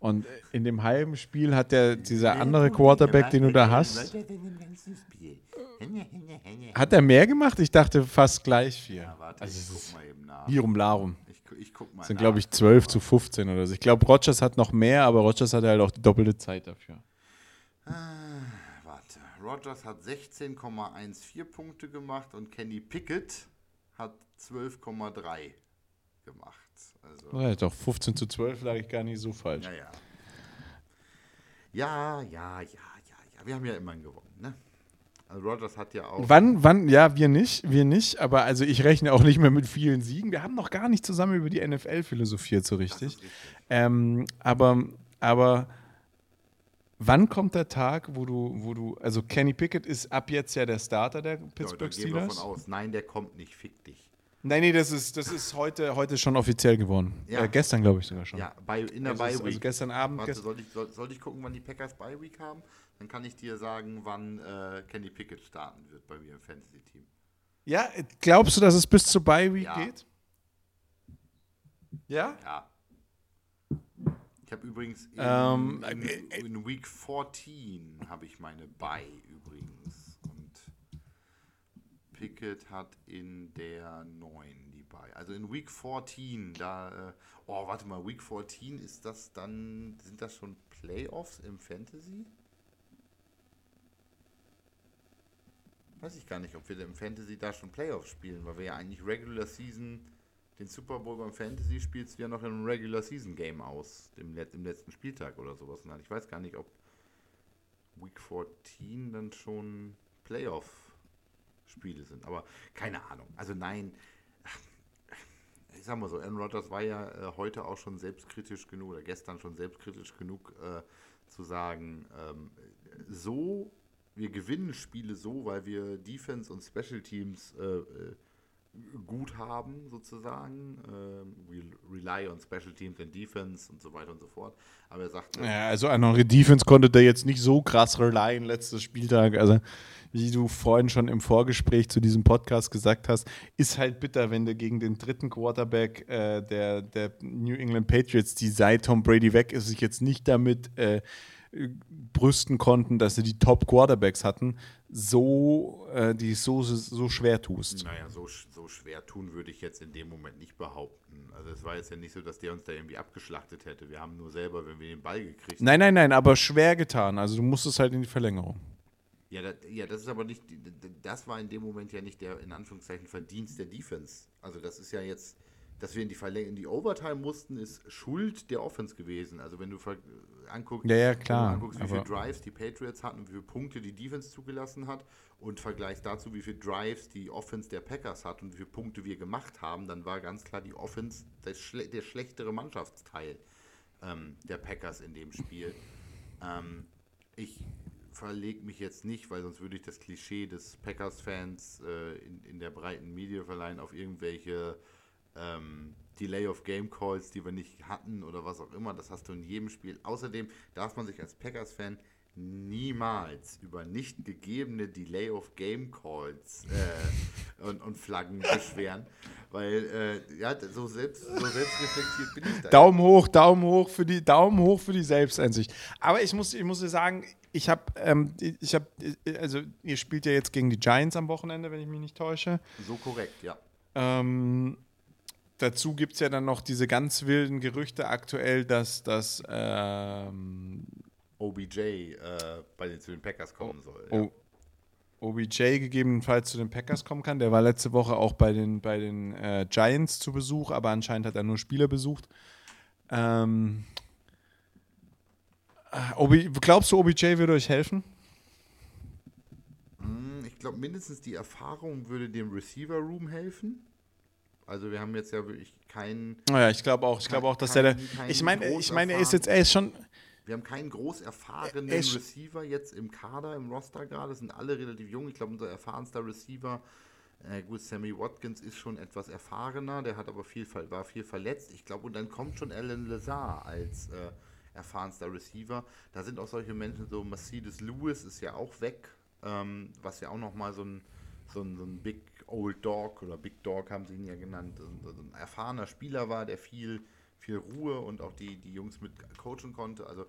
[SPEAKER 2] Und in dem halben Spiel hat der, dieser andere Quarterback, den du da hast, hat er mehr gemacht? Ich dachte fast gleich vier. Ja, warte, also ich guck mal eben nach. Lirum Larum. Ich, ich guck mal das sind, glaube ich, 12 zu 15 oder so. Ich glaube, Rogers hat noch mehr, aber Rogers hat halt auch die doppelte Zeit dafür.
[SPEAKER 1] Ah. Rogers hat 16,14 Punkte gemacht und Kenny Pickett hat 12,3 gemacht.
[SPEAKER 2] Also, ja, doch, 15 zu 12 lag ich gar nicht so falsch.
[SPEAKER 1] Ja, ja. Ja, ja, ja, ja, ja. Wir haben ja immerhin gewonnen, ne? Also Rogers hat ja auch.
[SPEAKER 2] Wann, wann, ja, wir nicht, wir nicht, aber also ich rechne auch nicht mehr mit vielen Siegen. Wir haben noch gar nicht zusammen über die NFL philosophiert, so richtig. richtig. Ähm, aber, aber wann kommt der Tag, wo du, wo du, also Kenny Pickett ist ab jetzt ja der Starter der Pittsburgh ja, Steelers?
[SPEAKER 1] Davon aus. Nein, der kommt nicht, fick dich.
[SPEAKER 2] Nein, nee, das ist, das ist heute, heute schon offiziell geworden.
[SPEAKER 1] Ja.
[SPEAKER 2] Äh, gestern, glaube ich sogar schon.
[SPEAKER 1] Ja, bei, in der
[SPEAKER 2] also,
[SPEAKER 1] Bye Week.
[SPEAKER 2] also gestern Abend.
[SPEAKER 1] Warte,
[SPEAKER 2] gest
[SPEAKER 1] soll ich, soll, soll ich gucken, wann die Packers Bye Week haben? Dann kann ich dir sagen, wann äh, Kenny Pickett starten wird bei mir im Fantasy-Team.
[SPEAKER 2] ja, glaubst du, dass es bis zur Bye Week
[SPEAKER 1] Ja.
[SPEAKER 2] geht? Ja?
[SPEAKER 1] Ja. Ich habe übrigens in,
[SPEAKER 2] Ähm,
[SPEAKER 1] in,
[SPEAKER 2] äh,
[SPEAKER 1] in Week 14 habe ich meine Bye übrigens. Und Pickett hat in der 9 die Bye. Also in Week 14, da, äh, oh, warte mal, Week 14 ist das dann, sind das schon Playoffs im Fantasy? Weiß ich gar nicht, ob wir im Fantasy da schon Playoffs spielen, weil wir ja eigentlich Regular Season, den Super Bowl beim Fantasy spielst du ja noch einem Regular Season Game aus, dem, Let im letzten Spieltag oder sowas. Ich weiß gar nicht, ob Week 14 dann schon Playoff-Spiele sind, aber keine Ahnung. Also nein, ich sag mal so, Aaron Rodgers war ja äh, heute auch schon selbstkritisch genug oder gestern schon selbstkritisch genug äh, zu sagen, ähm, so, wir gewinnen Spiele so, weil wir Defense und Special Teams äh, äh, gut haben, sozusagen. Ähm, we rely on Special Teams and Defense und so weiter und so fort. Aber er sagt,
[SPEAKER 2] Ja, also an eure Defense konnte der jetzt nicht so krass relyen letztes Spieltag. Also, wie du vorhin schon im Vorgespräch zu diesem Podcast gesagt hast, ist halt bitter, wenn du gegen den dritten Quarterback äh, der, der New England Patriots, die seit Tom Brady weg ist, sich jetzt nicht damit äh, brüsten konnten, dass sie die Top Quarterbacks hatten, so, äh, die so, so schwer tust.
[SPEAKER 1] Naja, so, so schwer tun würde ich jetzt in dem Moment nicht behaupten. Also es war jetzt ja nicht so, dass der uns da irgendwie abgeschlachtet hätte. Wir haben nur selber, wenn wir den Ball gekriegt
[SPEAKER 2] Nein, nein, nein, aber schwer getan. Also du musstest halt in die Verlängerung.
[SPEAKER 1] Ja, das, ja, das ist aber nicht, das war in dem Moment ja nicht der, in Anführungszeichen, Verdienst der Defense. Also das ist ja jetzt, dass wir in die Verläng in die Overtime mussten, ist Schuld der Offense gewesen. Also wenn du anguckst,
[SPEAKER 2] Ja, ja, klar,
[SPEAKER 1] anguckst, wie viele Drives die Patriots hatten und wie viele Punkte die Defense zugelassen hat und vergleichst dazu, wie viele Drives die Offense der Packers hat und wie viele Punkte wir gemacht haben, dann war ganz klar die Offense der, schle der schlechtere Mannschaftsteil ähm, der Packers in dem Spiel. Ähm, ich verlege mich jetzt nicht, weil sonst würde ich das Klischee des Packers-Fans äh, in, in der breiten Media verleihen auf irgendwelche ähm, Delay of Game Calls, die wir nicht hatten oder was auch immer. Das hast du in jedem Spiel. Außerdem darf man sich als Packers-Fan niemals über nicht gegebene Delay of Game Calls äh, und, und Flaggen beschweren, weil äh, ja, so selbst so selbstreflektiert bin ich da.
[SPEAKER 2] Daumen hoch, Daumen hoch für die Daumen hoch für die Selbsteinsicht. Aber ich muss, ich muss dir sagen, ich habe, ähm, ich habe, also ihr spielt ja jetzt gegen die Giants am Wochenende, wenn ich mich nicht täusche.
[SPEAKER 1] So korrekt, ja.
[SPEAKER 2] Ähm, dazu gibt es ja dann noch diese ganz wilden Gerüchte aktuell, dass das ähm,
[SPEAKER 1] OBJ äh, bei den, zu den Packers kommen soll. Ja.
[SPEAKER 2] OBJ gegebenenfalls zu den Packers kommen kann. Der war letzte Woche auch bei den, bei den äh, Giants zu Besuch, aber anscheinend hat er nur Spieler besucht. Ähm, äh, Obi, glaubst du, OBJ würde euch helfen?
[SPEAKER 1] Hm, Ich glaube, mindestens die Erfahrung würde dem Receiver Room helfen. Also wir haben jetzt ja wirklich keinen,
[SPEAKER 2] Naja, ich glaube auch. Ich glaube auch, dass der.
[SPEAKER 1] Kein-
[SPEAKER 2] der ich meine, ich meine, er ist jetzt, er ist schon.
[SPEAKER 1] wir haben keinen groß erfahrenen
[SPEAKER 2] Er
[SPEAKER 1] Receiver jetzt im Kader, im Roster gerade. Sind alle relativ jung. Ich glaube, unser erfahrenster Receiver, äh, gut, Sammy Watkins ist schon etwas erfahrener. Der hat aber viel, war viel verletzt. Ich glaube, und dann kommt schon Alan Lazar als äh, erfahrenster Receiver. Da sind auch solche Menschen, so Mercedes Lewis ist ja auch weg, ähm, was ja auch nochmal so ein, so, ein, so ein Big Old Dog oder Big Dog haben sie ihn ja genannt, ein, erfahrener Spieler war, der viel, viel Ruhe und auch die, die Jungs mit coachen konnte. Also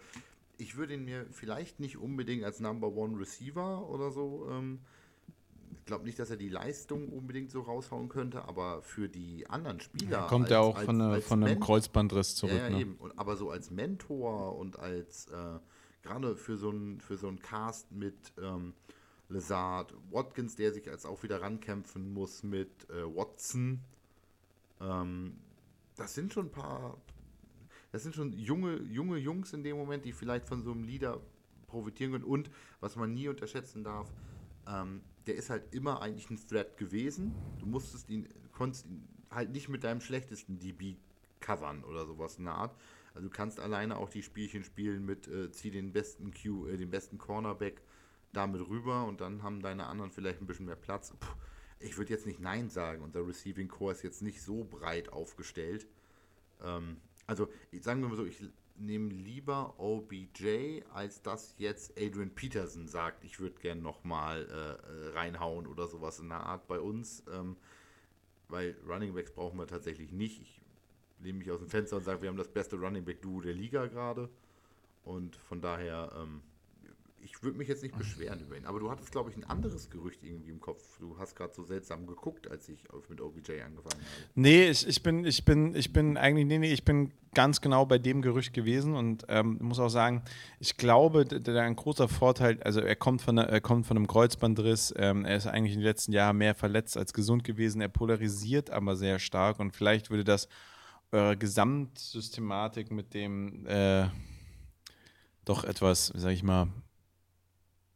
[SPEAKER 1] ich würde ihn mir vielleicht nicht unbedingt als Number One Receiver oder so. Ähm, ich glaube nicht, dass er die Leistung unbedingt so raushauen könnte, aber für die anderen Spieler.
[SPEAKER 2] Kommt er
[SPEAKER 1] als-
[SPEAKER 2] auch
[SPEAKER 1] als-
[SPEAKER 2] von,
[SPEAKER 1] als
[SPEAKER 2] von einem Kreuzbandriss zurück.
[SPEAKER 1] ja, ja,
[SPEAKER 2] ne?
[SPEAKER 1] eben. Und, aber so als Mentor und als äh, gerade für so einen für so einen Cast mit ähm, Lazard, Watkins, der sich jetzt auch wieder rankämpfen muss mit äh, Watson. Ähm, das sind schon ein paar. Das sind schon junge, junge Jungs in dem Moment, die vielleicht von so einem Leader profitieren können. Und was man nie unterschätzen darf, ähm, der ist halt immer eigentlich ein Threat gewesen. Du musstest ihn, konntest ihn halt nicht mit deinem schlechtesten DB covern oder sowas in der Art. Also du kannst alleine auch die Spielchen spielen mit äh, zieh den besten Q, äh, den besten Cornerback damit rüber und dann haben deine anderen vielleicht ein bisschen mehr Platz. Puh, ich würde jetzt nicht Nein sagen. Unser Receiving Core ist jetzt nicht so breit aufgestellt. Ähm, also, sagen wir mal so, ich nehme lieber OBJ, als dass jetzt Adrian Peterson sagt, ich würde gern nochmal äh, äh, reinhauen oder sowas in der Art bei uns. Ähm, weil Running Backs brauchen wir tatsächlich nicht. Ich lehne mich aus dem Fenster und sage, wir haben das beste Running Back Duo der Liga gerade. Und von daher ähm, ich würde mich jetzt nicht beschweren über ihn. Aber du hattest, glaube ich, ein anderes Gerücht irgendwie im Kopf. Du hast gerade so seltsam geguckt, als ich mit OBJ angefangen habe.
[SPEAKER 2] Nee, ich, ich, bin, ich, bin, ich bin eigentlich, nee, nee, ich bin ganz genau bei dem Gerücht gewesen und ähm, muss auch sagen, ich glaube, der ein großer Vorteil, also er kommt von, er kommt von einem Kreuzbandriss, ähm, er ist eigentlich in den letzten Jahren mehr verletzt als gesund gewesen, er polarisiert aber sehr stark und vielleicht würde das eure Gesamtsystematik mit dem äh, doch etwas, sag ich mal,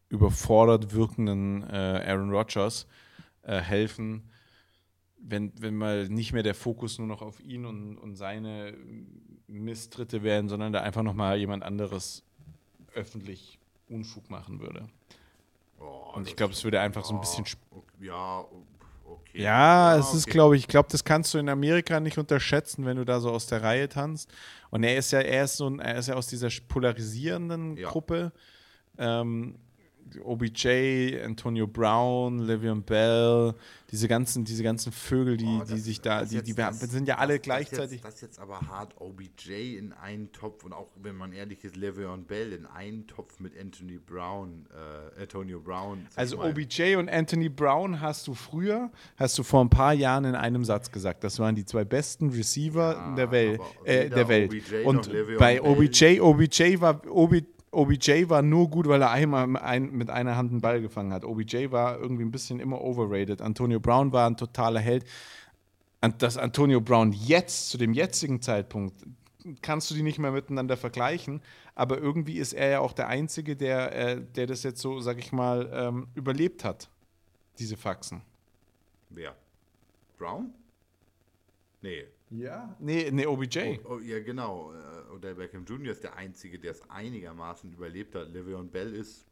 [SPEAKER 2] überfordert wirkenden äh, Aaron Rodgers äh, helfen, wenn, wenn mal nicht mehr der Fokus nur noch auf ihn und, und seine Misstritte wären, sondern da einfach nochmal jemand anderes öffentlich Unfug machen würde. Oh, und ich glaube, es würde einfach so ein bisschen.
[SPEAKER 1] Ja,
[SPEAKER 2] okay. Ja, ja es okay. ist, glaube ich, ich glaube, das kannst du in Amerika nicht unterschätzen, wenn du da so aus der Reihe tanzt. Und er ist ja, er ist so ein, er ist ja aus dieser polarisierenden ja. Gruppe. Ähm, OBJ, Antonio Brown, Livian Bell, diese ganzen, diese ganzen Vögel, die, oh, das, die sich da, die, die das, sind ja alle das, gleichzeitig.
[SPEAKER 1] Das, ist jetzt aber hart, OBJ in einen Topf und auch, wenn man ehrlich ist, Livian Bell in einen Topf mit Anthony Brown, äh, Antonio Brown.
[SPEAKER 2] Also OBJ und Anthony Brown hast du früher, hast du vor ein paar Jahren in einem Satz gesagt. Das waren die zwei besten Receiver ja, der, Wel äh, der Welt. Und bei OBJ, OBJ war OBJ OBJ war nur gut, weil er einmal ein, mit einer Hand einen Ball gefangen hat. OBJ war irgendwie ein bisschen immer overrated. Antonio Brown war ein totaler Held. Und dass Antonio Brown jetzt, zu dem jetzigen Zeitpunkt, kannst du die nicht mehr miteinander vergleichen. Aber irgendwie ist er ja auch der Einzige, der, äh, der das jetzt so, sag ich mal, ähm, überlebt hat. Diese Faxen.
[SPEAKER 1] Wer? Brown? Nee.
[SPEAKER 2] Ja? Nee, nee OBJ.
[SPEAKER 1] Oh, oh, ja, genau. Äh, Odell Beckham Jr. ist der Einzige, der es einigermaßen überlebt hat. Le'Veon Bell ist.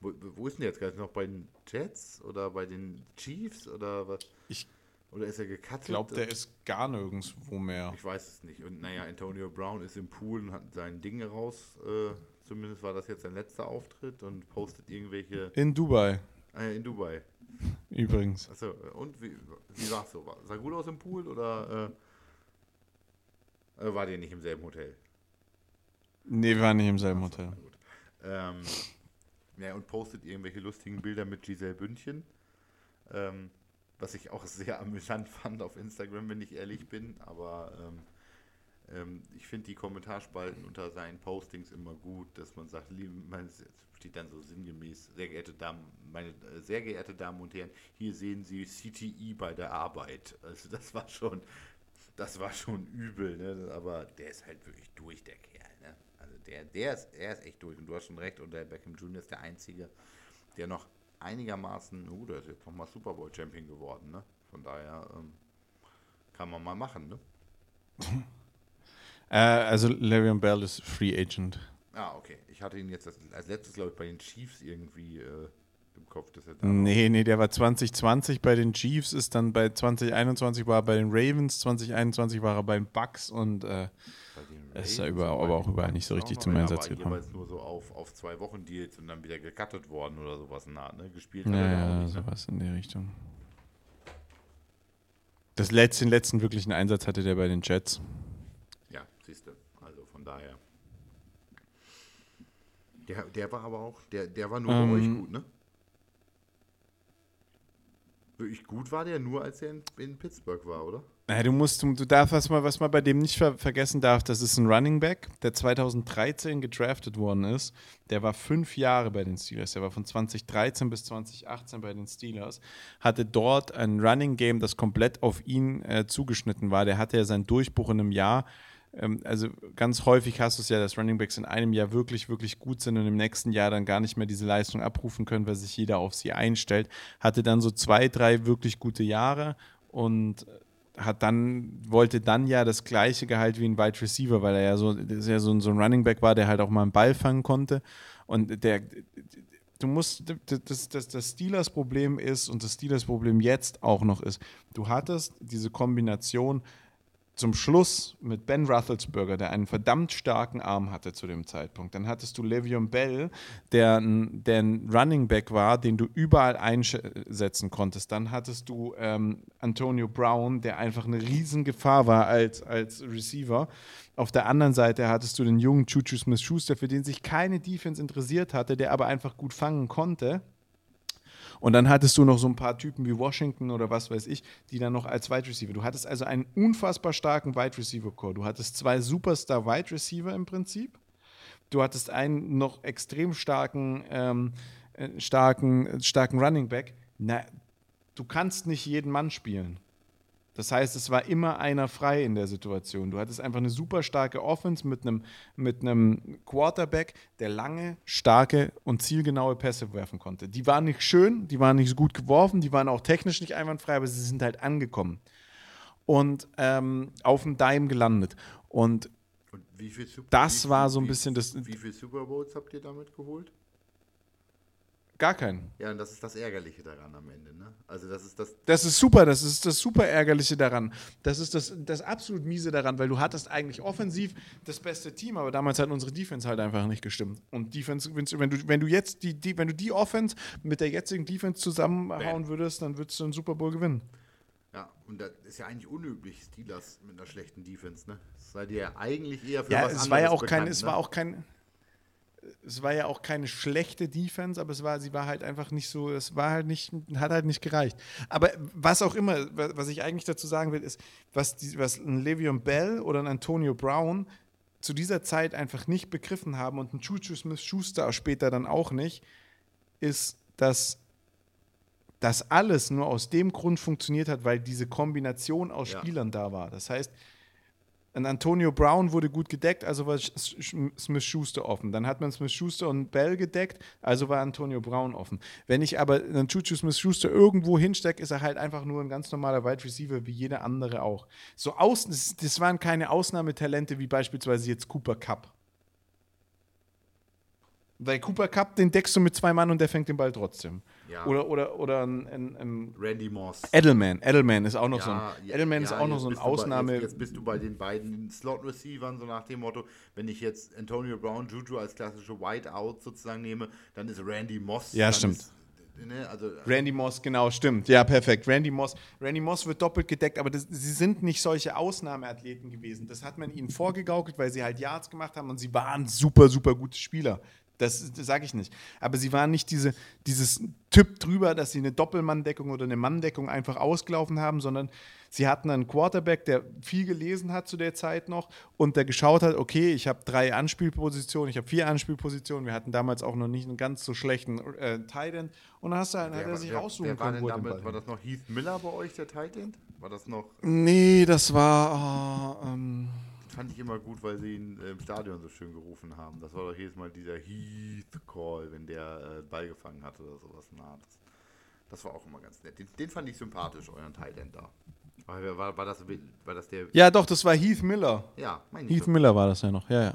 [SPEAKER 1] Wo, wo ist denn jetzt gerade noch bei den Jets oder bei den Chiefs oder was?
[SPEAKER 2] Ich
[SPEAKER 1] oder ist er gecuttet?
[SPEAKER 2] Ich glaube, der ist gar nirgendwo mehr.
[SPEAKER 1] Ich weiß es nicht. Und naja, Antonio Brown ist im Pool und hat sein Ding raus. Äh, zumindest war das jetzt sein letzter Auftritt und postet irgendwelche.
[SPEAKER 2] In Dubai.
[SPEAKER 1] Äh, in Dubai.
[SPEAKER 2] Übrigens.
[SPEAKER 1] Achso, und wie, wie war es so? Sah gut aus im Pool oder? Äh, oder war ihr nicht im selben Hotel?
[SPEAKER 2] Nee, wir waren nicht im selben Hotel.
[SPEAKER 1] Ähm, ja, und postet irgendwelche lustigen Bilder mit Giselle Bündchen. Ähm, was ich auch sehr amüsant fand auf Instagram, wenn ich ehrlich bin. Aber ähm, ähm, ich finde die Kommentarspalten unter seinen Postings immer gut, dass man sagt, liebe, man steht dann so sinngemäß, sehr geehrte Damen, meine äh, sehr geehrte Damen und Herren, hier sehen Sie CTI bei der Arbeit. Also das war schon, das war schon übel, ne? aber der ist halt wirklich durch, der Kerl. Ne? Also der, der ist, er ist echt durch und du hast schon recht, und der Beckham Jr. ist der Einzige, der noch einigermaßen, uh, der ist jetzt nochmal Super Bowl Champion geworden, ne? Von daher ähm, kann man mal machen, ne?
[SPEAKER 2] äh, also Larian Bell ist Free Agent.
[SPEAKER 1] Ah, okay. Ich hatte ihn jetzt als, als letztes, glaube ich, bei den Chiefs irgendwie äh, im Kopf. Dass er
[SPEAKER 2] da nee, nee, der war 2020 bei den Chiefs, ist dann bei 2021 war er bei den Ravens, 2021 war er bei den Bucks und äh, ist er über, aber auch überall nicht so richtig zum Einsatz gekommen.
[SPEAKER 1] Jeweils nur so auf, auf zwei Wochen Deals und dann wieder gecuttet worden oder sowas in ne? Gespielt
[SPEAKER 2] ja, hat er ja, ne? sowas in die Richtung. Das letzte, den letzten wirklichen Einsatz hatte der bei den Jets.
[SPEAKER 1] Ja, siehst du. Also von daher. Der, der war aber auch, der, der war nur ähm, bei euch gut, ne? Wirklich gut war der nur, als er in, in Pittsburgh war, oder?
[SPEAKER 2] Naja, du musst, du, du darfst, was man, was man bei dem nicht ver vergessen darf, das ist ein Running Back, der 2013 gedraftet worden ist. Der war fünf Jahre bei den Steelers. Der war von 2013 bis 2018 bei den Steelers. Hatte dort ein Running Game, das komplett auf ihn äh, zugeschnitten war. Der hatte ja seinen Durchbruch in einem Jahr also ganz häufig hast du es ja, dass Running Backs in einem Jahr wirklich, wirklich gut sind und im nächsten Jahr dann gar nicht mehr diese Leistung abrufen können, weil sich jeder auf sie einstellt. Hatte dann so zwei, drei wirklich gute Jahre und hat dann, wollte dann ja das gleiche Gehalt wie ein Wide Receiver, weil er ja so, ja so, so ein Running Back war, der halt auch mal einen Ball fangen konnte. Und der, du musst, das, das, das Steelers-Problem ist und das Steelers-Problem jetzt auch noch ist, du hattest diese Kombination zum Schluss mit Ben Roethlisberger, der einen verdammt starken Arm hatte zu dem Zeitpunkt. Dann hattest du Le'Veon Bell, der, der ein Running Back war, den du überall einsetzen konntest. Dann hattest du ähm, Antonio Brown, der einfach eine Riesengefahr war als, als Receiver. Auf der anderen Seite hattest du den jungen Chuchu Smith-Schuster, für den sich keine Defense interessiert hatte, der aber einfach gut fangen konnte. Und dann hattest du noch so ein paar Typen wie Washington oder was weiß ich, die dann noch als Wide Receiver. Du hattest also einen unfassbar starken Wide Receiver Core. Du hattest zwei Superstar Wide Receiver im Prinzip. Du hattest einen noch extrem starken, ähm, äh, starken, starken Running Back. Na, du kannst nicht jeden Mann spielen. Das heißt, es war immer einer frei in der Situation. Du hattest einfach eine super starke Offense mit einem, mit einem Quarterback, der lange, starke und zielgenaue Pässe werfen konnte. Die waren nicht schön, die waren nicht so gut geworfen, die waren auch technisch nicht einwandfrei, aber sie sind halt angekommen und ähm, auf dem Dime gelandet. Und, und das war so ein bisschen das.
[SPEAKER 1] Wie viele Super Bowls habt ihr damit geholt?
[SPEAKER 2] Gar keinen.
[SPEAKER 1] Ja, und das ist das Ärgerliche daran am Ende, ne? Also das ist das.
[SPEAKER 2] Das ist super, das ist das super Ärgerliche daran. Das ist das, das absolut miese daran, weil du hattest eigentlich offensiv das beste Team, aber damals hat unsere Defense halt einfach nicht gestimmt. Und Defense, wenn du, wenn du jetzt die, die, wenn du die Offense mit der jetzigen Defense zusammenhauen würdest, dann würdest du einen Super Bowl gewinnen.
[SPEAKER 1] Ja, und das ist ja eigentlich unüblich, Steelers mit einer schlechten Defense, ne? Das sei dir ja eigentlich eher für
[SPEAKER 2] ja,
[SPEAKER 1] was
[SPEAKER 2] es war ja auch bekannt, kein, ne? es war auch kein es war ja auch keine schlechte Defense, aber es war, sie war halt einfach nicht so, es war halt nicht, hat halt nicht gereicht. Aber was auch immer, was ich eigentlich dazu sagen will, ist, was, die, was ein Le'Veon Bell oder ein Antonio Brown zu dieser Zeit einfach nicht begriffen haben und ein Chuchu Smith Schuster später dann auch nicht, ist, dass das alles nur aus dem Grund funktioniert hat, weil diese Kombination aus ja. Spielern da war. Das heißt, ein Antonio Brown wurde gut gedeckt, also war Smith Schuster offen. Dann hat man Smith Schuster und Bell gedeckt, also war Antonio Brown offen. Wenn ich aber einen Chuchu Smith Schuster irgendwo hinstecke, ist er halt einfach nur ein ganz normaler Wide Receiver wie jeder andere auch. So das, das waren keine Ausnahmetalente wie beispielsweise jetzt Cooper Cup. Weil Cooper Cup, den deckst du mit zwei Mann und der fängt den Ball trotzdem. Ja. Oder, oder, oder ein, ein, ein,
[SPEAKER 1] Randy Moss.
[SPEAKER 2] Edelman. Edelman ist auch noch ja, so ein, Edelman ja, ist auch noch so ein Ausnahme.
[SPEAKER 1] Bei, jetzt, jetzt, bist du bei den beiden Slot-Receivern, so nach dem Motto, wenn ich jetzt Antonio Brown, Juju als klassische Whiteout sozusagen nehme, dann ist Randy Moss.
[SPEAKER 2] Ja, stimmt. Ist, ne, also, Randy Moss, genau, stimmt. Ja, perfekt. Randy Moss. Randy Moss wird doppelt gedeckt, aber das, sie sind nicht solche Ausnahmeathleten gewesen. Das hat man ihnen vorgegaukelt, weil sie halt Yards gemacht haben und sie waren super, super gute Spieler. Das, das sage ich nicht. Aber sie waren nicht diese, dieses Typ drüber, dass sie eine Doppelmanndeckung oder eine Manndeckung einfach ausgelaufen haben, sondern sie hatten einen Quarterback, der viel gelesen hat zu der Zeit noch und der geschaut hat, okay, ich habe drei Anspielpositionen, ich habe vier Anspielpositionen. Wir hatten damals auch noch nicht einen ganz so schlechten äh, Tight End. Und dann hast du, wer, hat er sich wer, aussuchen wer
[SPEAKER 1] können. War, damit, war das noch Heath Miller bei euch, der Tight End? War das noch?
[SPEAKER 2] Nee, das war. Oh, ähm
[SPEAKER 1] fand ich immer gut, weil sie ihn im Stadion so schön gerufen haben. Das war doch jedes Mal dieser Heath-Call, wenn der äh, Ball gefangen hatte oder sowas. Na, das, das, war auch immer ganz nett. Den, den fand ich sympathisch, euren Thailand da. War, war, war, das, war das der.
[SPEAKER 2] Ja, doch, das war Heath Miller.
[SPEAKER 1] Ja,
[SPEAKER 2] mein Heath Miller war das ja noch, ja, ja.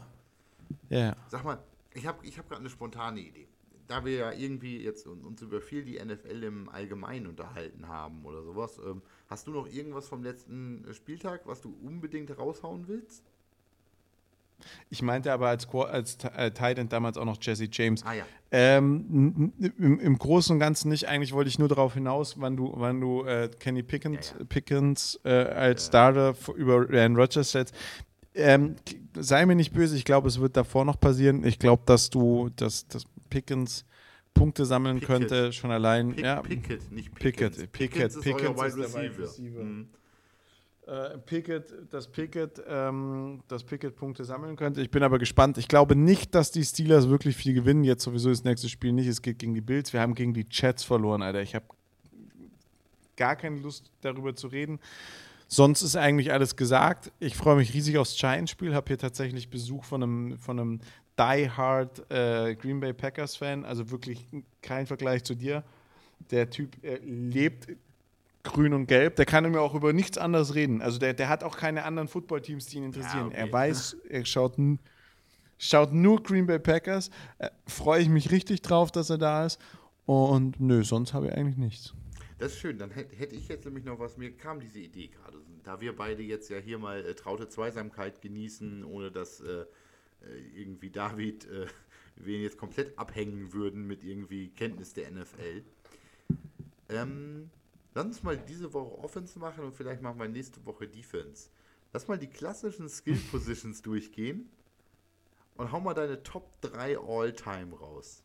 [SPEAKER 2] ja, ja.
[SPEAKER 1] Sag mal, ich habe ich hab gerade eine spontane Idee. Da wir ja irgendwie jetzt uns über viel die NFL im Allgemeinen unterhalten haben oder sowas, ähm, hast du noch irgendwas vom letzten Spieltag, was du unbedingt raushauen willst?
[SPEAKER 2] Ich meinte aber als, als äh, Titan damals auch noch Jesse James.
[SPEAKER 1] Ah, ja.
[SPEAKER 2] ähm, im, im, Großen und Ganzen nicht. Eigentlich wollte ich nur darauf hinaus, wann du, wann du äh, Kenny Pickens, ja, ja. Pickens äh, als Starter über Aaron Rodgers setzt. Ähm, sei mir nicht böse, ich glaube, es wird davor noch passieren. Ich glaube, dass du, dass, dass Pickens Punkte sammeln Pickett. könnte, schon allein.
[SPEAKER 1] Pick,
[SPEAKER 2] ja.
[SPEAKER 1] Pickett, nicht
[SPEAKER 2] Pickett. Pickett, Pickett,
[SPEAKER 1] Pickett, Pickett ist, ist der Wide Receiver. Mhm
[SPEAKER 2] äh, Pickett, das Pickett, ähm, das Pickett Punkte sammeln könnte. Ich bin aber gespannt. Ich glaube nicht, dass die Steelers wirklich viel gewinnen. Jetzt sowieso das nächste Spiel nicht. Es geht gegen die Bills. Wir haben gegen die Chats verloren, Alter. Ich habe gar keine Lust darüber zu reden. Sonst ist eigentlich alles gesagt. Ich freue mich riesig aufs Giants-Spiel. Habe hier tatsächlich Besuch von einem, von einem Die-Hard äh, Green Bay Packers-Fan. Also wirklich kein Vergleich zu dir. Der Typ lebt grün und gelb, der kann mir auch über nichts anderes reden. Also der, der hat auch keine anderen Footballteams, die ihn interessieren. Ja, okay. Er weiß, er schaut Schaut nur Green Bay Packers. Äh, Freue ich mich richtig drauf, dass er da ist. Und nö, sonst habe ich eigentlich nichts.
[SPEAKER 1] Das ist schön. Dann hätte hätt ich jetzt nämlich noch was. Mir kam diese Idee gerade. Da wir beide jetzt ja hier mal äh, traute Zweisamkeit genießen, ohne dass äh, äh irgendwie David äh, wir jetzt komplett abhängen würden mit irgendwie Kenntnis der NFL. Ähm, lass uns mal diese Woche Offense machen und vielleicht machen wir nächste Woche Defense. Lass mal die klassischen Skill Positions durchgehen und hau mal deine Top 3 All-Time raus.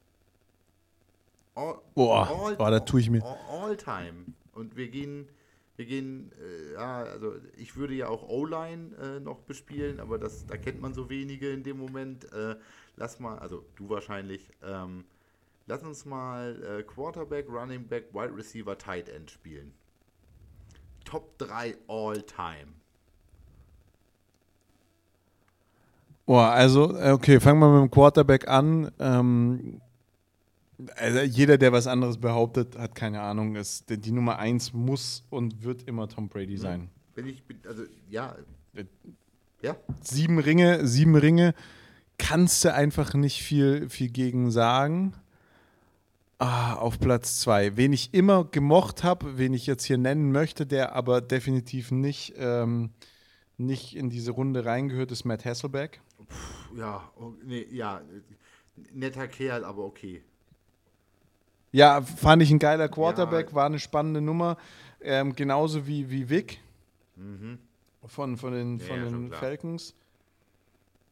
[SPEAKER 2] All, boah, all, boah, da tue ich mir.
[SPEAKER 1] All-Time. Und wir gehen, wir gehen, äh, ja, also ich würde ja auch O-Line äh, noch bespielen, aber das, da kennt man so wenige in dem Moment. Äh, lass mal, also du wahrscheinlich, ähm, lass uns mal äh, Quarterback, Running Back, Wide Receiver, Tight End spielen. Top 3 All-Time.
[SPEAKER 2] Boah, also, äh, okay, fangen wir mit dem Quarterback an. Ähm, also jeder, der was anderes behauptet, hat keine Ahnung. Es, die Nummer 1 muss und wird immer Tom Brady sein.
[SPEAKER 1] Wenn ich, also, ja. Ja.
[SPEAKER 2] Sieben Ringe, sieben Ringe kannst du einfach nicht viel, viel gegen sagen. Ah, auf Platz zwei. Wen ich immer gemocht habe, wen ich jetzt hier nennen möchte, der aber definitiv nicht, ähm, nicht in diese Runde reingehört, ist Matt Hasselbeck.
[SPEAKER 1] Puh, ja, oh, nee, ja, netter Kerl, aber okay.
[SPEAKER 2] Ja, fand ich ein geiler Quarterback, ja. war eine spannende Nummer. Ähm, genauso wie, wie Vic mhm. von, von den, von ja, den Falcons.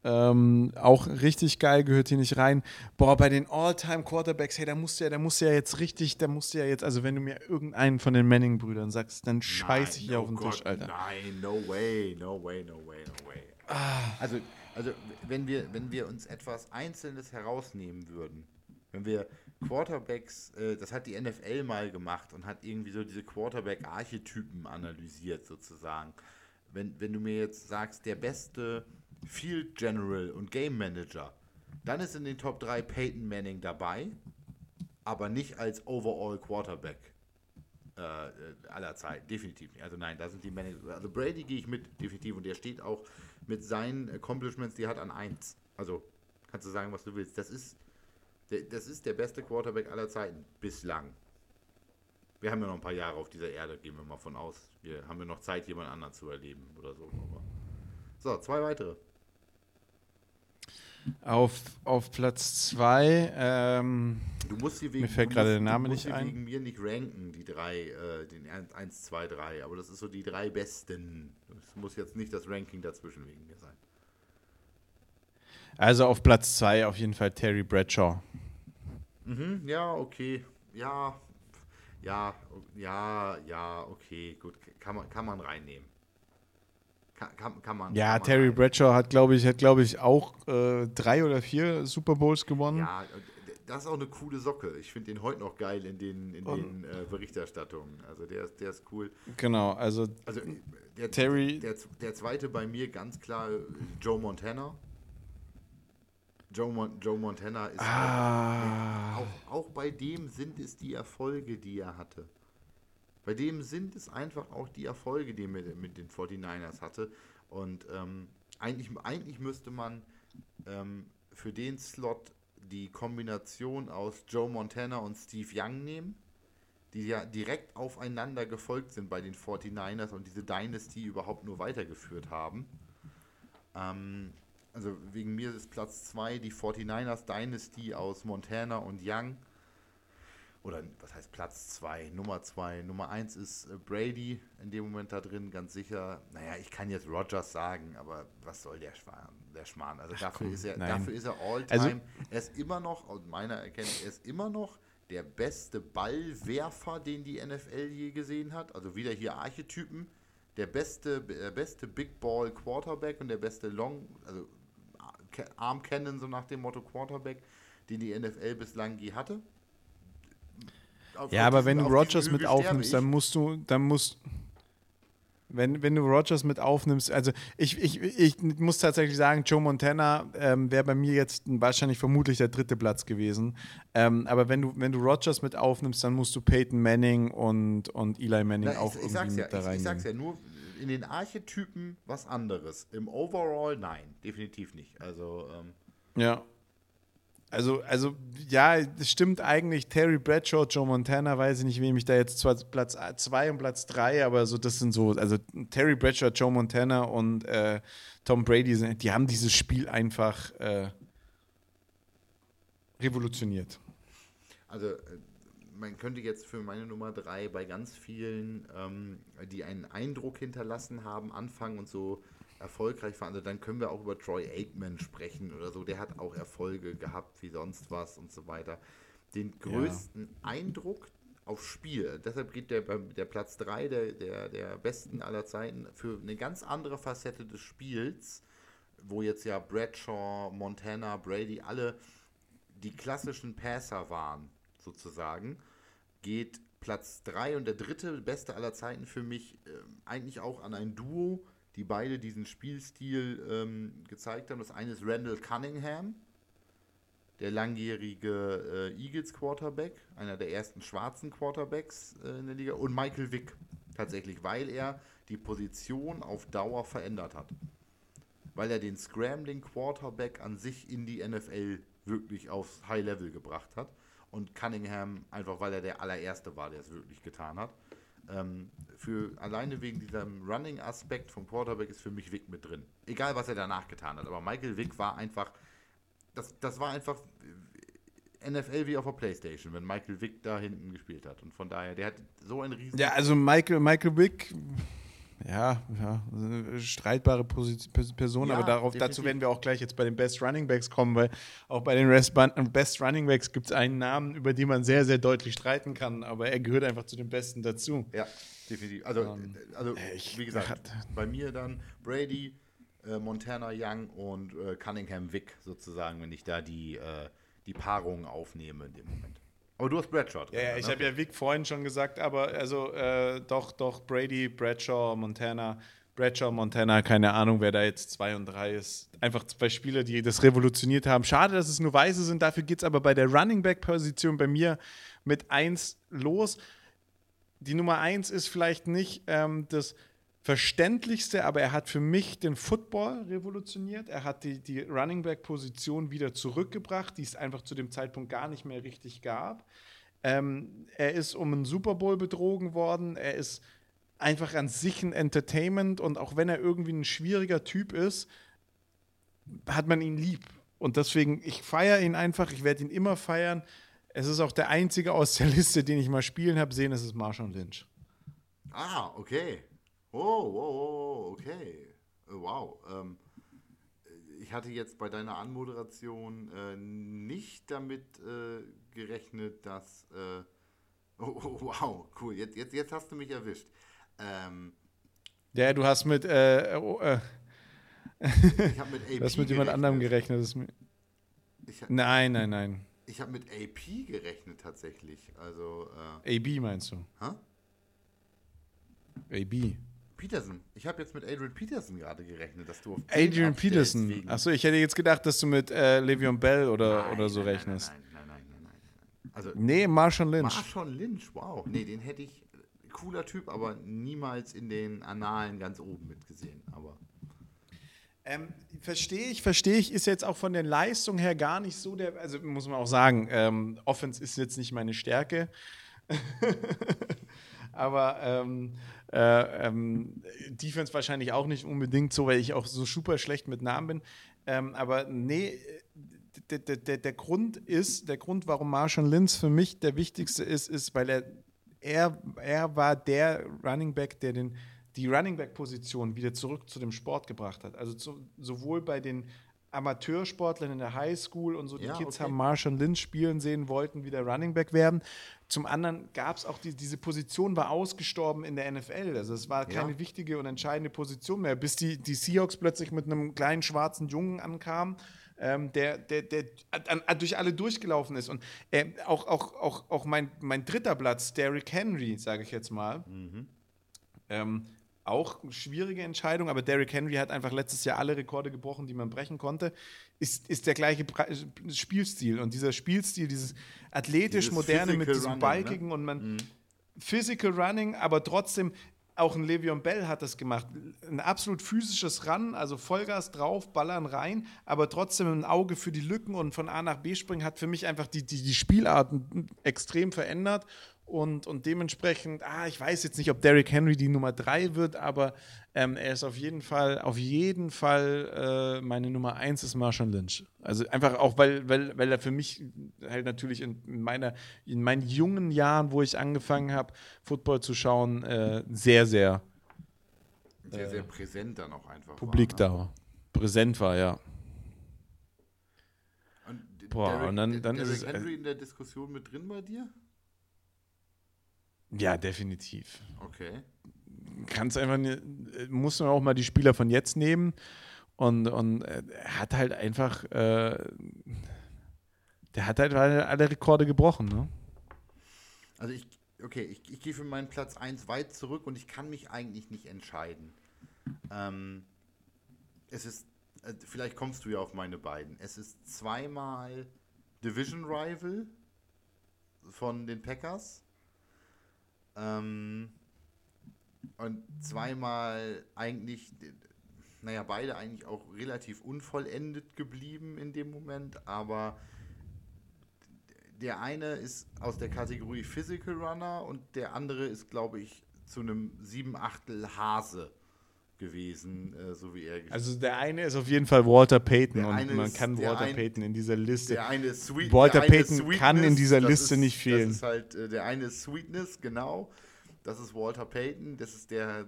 [SPEAKER 2] Ähm, auch richtig geil, gehört hier nicht rein. Boah, bei den All-Time-Quarterbacks, hey, da musst du ja, da musst du ja jetzt richtig, da musst du ja jetzt, also wenn du mir irgendeinen von den Manning-Brüdern sagst, dann scheiß ich no auf den God, Tisch, Alter.
[SPEAKER 1] Nein, no way, no way, no way, no way. Ah. Also, also wenn wir, wenn wir uns etwas Einzelnes herausnehmen würden, wenn wir Quarterbacks, äh, das hat die NFL mal gemacht und hat irgendwie so diese Quarterback-Archetypen analysiert sozusagen. Wenn, wenn du mir jetzt sagst, der beste Field General und Game Manager. Dann ist in den Top 3 Peyton Manning dabei, aber nicht als Overall Quarterback äh, aller Zeiten. Definitiv nicht. Also nein, da sind die Manning. Also Brady gehe ich mit, definitiv. Und der steht auch mit seinen Accomplishments, die hat an 1. Also kannst du sagen, was du willst. Das ist, das ist der beste Quarterback aller Zeiten. Bislang. Wir haben ja noch ein paar Jahre auf dieser Erde, gehen wir mal von aus. Wir haben ja noch Zeit, jemand anderen zu erleben oder so. So, zwei weitere.
[SPEAKER 2] Auf, auf Platz 2. Ähm,
[SPEAKER 1] du musst sie wegen,
[SPEAKER 2] mir fällt gerade der Name nicht ein.
[SPEAKER 1] wegen mir nicht ranken, die drei, äh, den 1, 2, 3. Aber das ist so die drei besten. Es muss jetzt nicht das Ranking dazwischen wegen mir sein.
[SPEAKER 2] Also auf Platz 2 auf jeden Fall Terry Bradshaw.
[SPEAKER 1] Mhm, ja, okay. Ja, ja, ja, ja, okay, gut. Kann man, kann man reinnehmen. Kann, kann, man.
[SPEAKER 2] Ja,
[SPEAKER 1] kann
[SPEAKER 2] Terry man Bradshaw hat, glaube ich, hat, glaube ich, auch äh, drei oder vier Super Bowls gewonnen.
[SPEAKER 1] Ja, das ist auch eine coole Socke. Ich finde den heute noch geil in den, in den äh, Berichterstattungen. Also der ist, der ist cool.
[SPEAKER 2] Genau, also,
[SPEAKER 1] also der, Terry. Der, der zweite bei mir ganz klar Joe Montana. Joe, Mon Joe Montana ist ah. auch, auch, auch bei dem sind es die Erfolge, die er hatte. Bei dem sind es einfach auch die Erfolge, die er mit, den 49ers hatte. Und ähm, eigentlich, eigentlich müsste man ähm, für den Slot die Kombination aus Joe Montana und Steve Young nehmen, die ja direkt aufeinander gefolgt sind bei den 49ers und diese Dynasty überhaupt nur weitergeführt haben. Ähm, also wegen mir ist Platz 2 die 49ers Dynasty aus Montana und Young oder was heißt Platz 2, Nummer 2. Nummer 1 ist äh, Brady in dem Moment da drin, ganz sicher. Naja, ich kann jetzt Rogers sagen, aber was soll der Schmarrn? Der Schmarrn? Also Ach, dafür, komm, ist er, dafür ist er All-Time. Also, er ist immer noch, aus meiner Erkenntnis, er ist immer noch der beste Ballwerfer, den die NFL je gesehen hat. Also wieder hier Archetypen. Der beste, der beste Big Ball Quarterback und der beste Long, also Arm Cannon, so nach dem Motto Quarterback, den die NFL bislang je hatte
[SPEAKER 2] auf, ja, auf aber diesen, wenn du Rogers mit aufnimmst, dann musst du, dann musst wenn, wenn du Rogers mit aufnimmst, also ich, ich, ich muss tatsächlich sagen, Joe Montana ähm, wäre bei mir jetzt wahrscheinlich vermutlich der dritte Platz gewesen. Ähm, aber wenn du, wenn du Rogers mit aufnimmst, dann musst du Peyton Manning und, und Eli Manning Na, auch ich, irgendwie ich mit
[SPEAKER 1] ja, da rein. Ich, ich sag's ja, nur in den Archetypen was anderes. Im Overall nein, definitiv nicht. Also, ähm,
[SPEAKER 2] Ja. Also, also ja, stimmt eigentlich. Terry Bradshaw, Joe Montana, weiß ich nicht, wem ich da jetzt zwar Platz 2 und Platz 3, aber so, das sind so, also Terry Bradshaw, Joe Montana und äh, Tom Brady, die haben dieses Spiel einfach äh, revolutioniert.
[SPEAKER 1] Also, äh, man könnte jetzt für meine Nummer 3 bei ganz vielen, ähm, die einen Eindruck hinterlassen haben, anfangen und so erfolgreich waren. Also dann können wir auch über Troy Aikman sprechen oder so. Der hat auch Erfolge gehabt wie sonst was und so weiter. Den größten ja. Eindruck aufs Spiel. Deshalb geht der, der Platz 3 der, der, der besten aller Zeiten für eine ganz andere Facette des Spiels, wo jetzt ja Bradshaw, Montana, Brady alle die klassischen Passer waren, sozusagen, geht Platz 3 und der dritte beste aller Zeiten für mich äh, eigentlich auch an ein Duo, die beide diesen Spielstil ähm, gezeigt haben. Das eine ist Randall Cunningham, der langjährige äh, Eagles Quarterback, einer der ersten schwarzen Quarterbacks äh, in der Liga, und Michael Vick tatsächlich, weil er die Position auf Dauer verändert hat. Weil er den Scrambling Quarterback an sich in die NFL wirklich aufs High Level gebracht hat. Und Cunningham, einfach weil er der allererste war, der es wirklich getan hat. Ähm, für alleine wegen diesem Running-Aspekt vom Quarterback ist für mich Wick mit drin. Egal, was er danach getan hat. Aber Michael Wick war einfach, das, das war einfach NFL wie auf der Playstation, wenn Michael Wick da hinten gespielt hat. Und von daher, der hat so ein riesen.
[SPEAKER 2] Ja, also Michael, Michael Wick ja, ja, streitbare Person, ja, aber darauf, dazu werden wir auch gleich jetzt bei den Best Running Backs kommen, weil auch bei den Best Running Backs gibt es einen Namen, über den man sehr, sehr deutlich streiten kann, aber er gehört einfach zu den Besten dazu.
[SPEAKER 1] Ja, definitiv. Also, ähm, also äh, ich, wie gesagt, bei mir dann Brady, äh, Montana Young und äh, Cunningham Vick sozusagen, wenn ich da die, äh, die Paarung aufnehme in dem Moment. Aber du hast Bradshaw.
[SPEAKER 2] Ja, ja ich ne? habe ja Vic vorhin schon gesagt, aber also äh, doch, doch, Brady, Bradshaw, Montana. Bradshaw, Montana, keine Ahnung, wer da jetzt 2 und 3 ist. Einfach zwei Spieler, die das revolutioniert haben. Schade, dass es nur Weiße sind. Dafür geht es aber bei der Running Back-Position bei mir mit 1 los. Die Nummer 1 ist vielleicht nicht ähm, das verständlichste, aber er hat für mich den Football revolutioniert. Er hat die, die Running Back-Position wieder zurückgebracht, die es einfach zu dem Zeitpunkt gar nicht mehr richtig gab. Ähm, er ist um einen Super Bowl betrogen worden. Er ist einfach an sich ein Entertainment und auch wenn er irgendwie ein schwieriger Typ ist, hat man ihn lieb. Und deswegen, ich feiere ihn einfach, ich werde ihn immer feiern. Es ist auch der einzige aus der Liste, den ich mal spielen habe sehen, es ist Marshall Lynch.
[SPEAKER 1] Ah, okay. Oh, oh, oh, okay. Äh, wow. Ähm, ich hatte jetzt bei deiner Anmoderation äh, nicht damit äh, gerechnet, dass. Äh, oh, oh, wow, cool. Jetzt, jetzt, jetzt hast du mich erwischt. Ähm,
[SPEAKER 2] ja, du hast mit. Äh, oh, äh,
[SPEAKER 1] ich habe mit AP.
[SPEAKER 2] Du hast mit jemand anderem gerechnet. Hab, nein, nein, nein.
[SPEAKER 1] Ich habe mit AP gerechnet tatsächlich. Also.
[SPEAKER 2] AB meinst du? Hä? AB.
[SPEAKER 1] Peterson. Ich habe jetzt mit Adrian Peterson gerade gerechnet, dass du auf
[SPEAKER 2] Adrian Peterson. Achso, ich hätte jetzt gedacht, dass du mit äh, Le'Veon Bell oder, nein, oder so nein, rechnest. Nein, nein, nein, nein, nein. nein. Also, nee, Marshall Lynch.
[SPEAKER 1] Marshall Lynch, wow. Nee, den hätte ich. Cooler Typ, aber niemals in den Annalen ganz oben mitgesehen. Aber.
[SPEAKER 2] Ähm, verstehe ich, verstehe ich, ist jetzt auch von der Leistung her gar nicht so der, also muss man auch sagen, ähm, Offense ist jetzt nicht meine Stärke. aber ähm, äh, ähm, Defense wahrscheinlich auch nicht unbedingt so, weil ich auch so super schlecht mit Namen bin. Ähm, aber nee, der, der, der Grund ist, der Grund, warum Marshall Lynch für mich der wichtigste ist, ist, weil er, er, er war der Running Back, der den, die Running Back-Position wieder zurück zu dem Sport gebracht hat. Also zu, sowohl bei den Amateursportlern in der Highschool und so, die ja, Kids okay. haben Marshall Lynch spielen sehen, wollten wieder Running Back werden. Zum anderen gab es auch die, diese Position war ausgestorben in der NFL. Also es war keine ja. wichtige und entscheidende Position mehr, bis die, die Seahawks plötzlich mit einem kleinen schwarzen Jungen ankamen. Ähm, der, der, der an, an, durch alle durchgelaufen ist. Und äh, auch, auch, auch, auch mein, mein dritter Platz, Derrick Henry, sage ich jetzt mal, mhm. ähm, auch eine schwierige Entscheidung, aber Derrick Henry hat einfach letztes Jahr alle Rekorde gebrochen, die man brechen konnte. Ist, ist der gleiche Spielstil. Und dieser Spielstil, dieses athletisch dieses moderne mit diesem Running, Balkigen ne? und man mhm. Physical Running, aber trotzdem auch ein Le'Veon Bell hat das gemacht. Ein absolut physisches Run, also Vollgas drauf, Ballern rein, aber trotzdem ein Auge für die Lücken und von A nach B springen hat für mich einfach die, die, die Spielarten extrem verändert. Und, und dementsprechend, ah, ich weiß jetzt nicht, ob Derrick Henry die Nummer 3 wird, aber ähm, er ist auf jeden Fall, auf jeden Fall äh, meine Nummer 1 ist Marshall Lynch. Also einfach auch, weil, weil, weil er für mich halt natürlich in, meiner, in meinen jungen Jahren, wo ich angefangen habe, Football zu schauen, äh, sehr, sehr
[SPEAKER 1] sehr, sehr präsent dann auch einfach.
[SPEAKER 2] Publik war, ne? da präsent war, ja.
[SPEAKER 1] Und Boah, Derrick, und dann, dann Derrick ist Henry es, in der Diskussion mit drin bei dir?
[SPEAKER 2] Ja, definitiv.
[SPEAKER 1] Okay.
[SPEAKER 2] Kannst einfach, muss man auch mal die Spieler von jetzt nehmen und, und er hat halt einfach, äh, der hat halt alle Rekorde gebrochen, ne?
[SPEAKER 1] Also ich, okay, ich, ich gehe für meinen Platz 1 weit zurück und ich kann mich eigentlich nicht entscheiden. Ähm, es ist, äh, vielleicht kommst du ja auf meine beiden. Es ist zweimal Division Rival von den Packers ähm, und zweimal eigentlich, naja, beide eigentlich auch relativ unvollendet geblieben in dem Moment, aber der eine ist aus der Kategorie Physical Runner und der andere ist, glaube ich, zu einem 7 Achtel Hase gewesen, äh, so wie er
[SPEAKER 2] Also der eine ist auf jeden Fall Walter Payton und man ist, kann Walter ein, Payton in dieser Liste.
[SPEAKER 1] Der eine ist Sweet,
[SPEAKER 2] Walter Payton Sweetness, kann in dieser Liste
[SPEAKER 1] ist,
[SPEAKER 2] nicht fehlen.
[SPEAKER 1] Das ist halt, äh, der eine ist Sweetness, genau. Das ist Walter Payton, das ist der.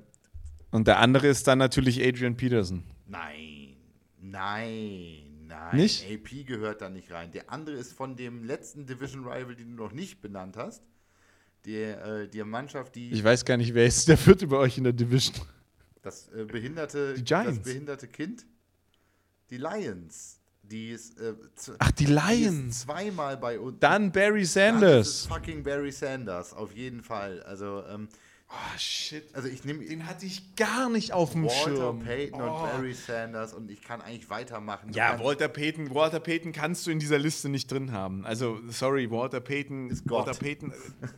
[SPEAKER 2] Und der andere ist dann natürlich Adrian Peterson.
[SPEAKER 1] Nein, nein, nein.
[SPEAKER 2] Nicht?
[SPEAKER 1] AP gehört da nicht rein. Der andere ist von dem letzten Division Rival, den du noch nicht benannt hast. Der, äh, die Mannschaft, die.
[SPEAKER 2] Ich weiß gar nicht, wer ist der vierte bei euch in der Division.
[SPEAKER 1] Das äh, behinderte, das behinderte Kind. Die Lions. Die ist, äh,
[SPEAKER 2] Ach, die Lions.
[SPEAKER 1] Zweimal bei uns.
[SPEAKER 2] Dann Barry Sanders.
[SPEAKER 1] Dann fucking Barry Sanders, auf jeden Fall. Also, ähm,
[SPEAKER 2] Oh, shit.
[SPEAKER 1] Also ich nehme
[SPEAKER 2] den hatte ich gar nicht auf dem
[SPEAKER 1] Walter
[SPEAKER 2] Schirm.
[SPEAKER 1] Walter Payton oh. und Barry Sanders und ich kann eigentlich weitermachen.
[SPEAKER 2] Du ja, Walter Payton, Walter Payton kannst du in dieser Liste nicht drin haben. Also sorry, Walter Payton
[SPEAKER 1] ist Gott.
[SPEAKER 2] Walter Payton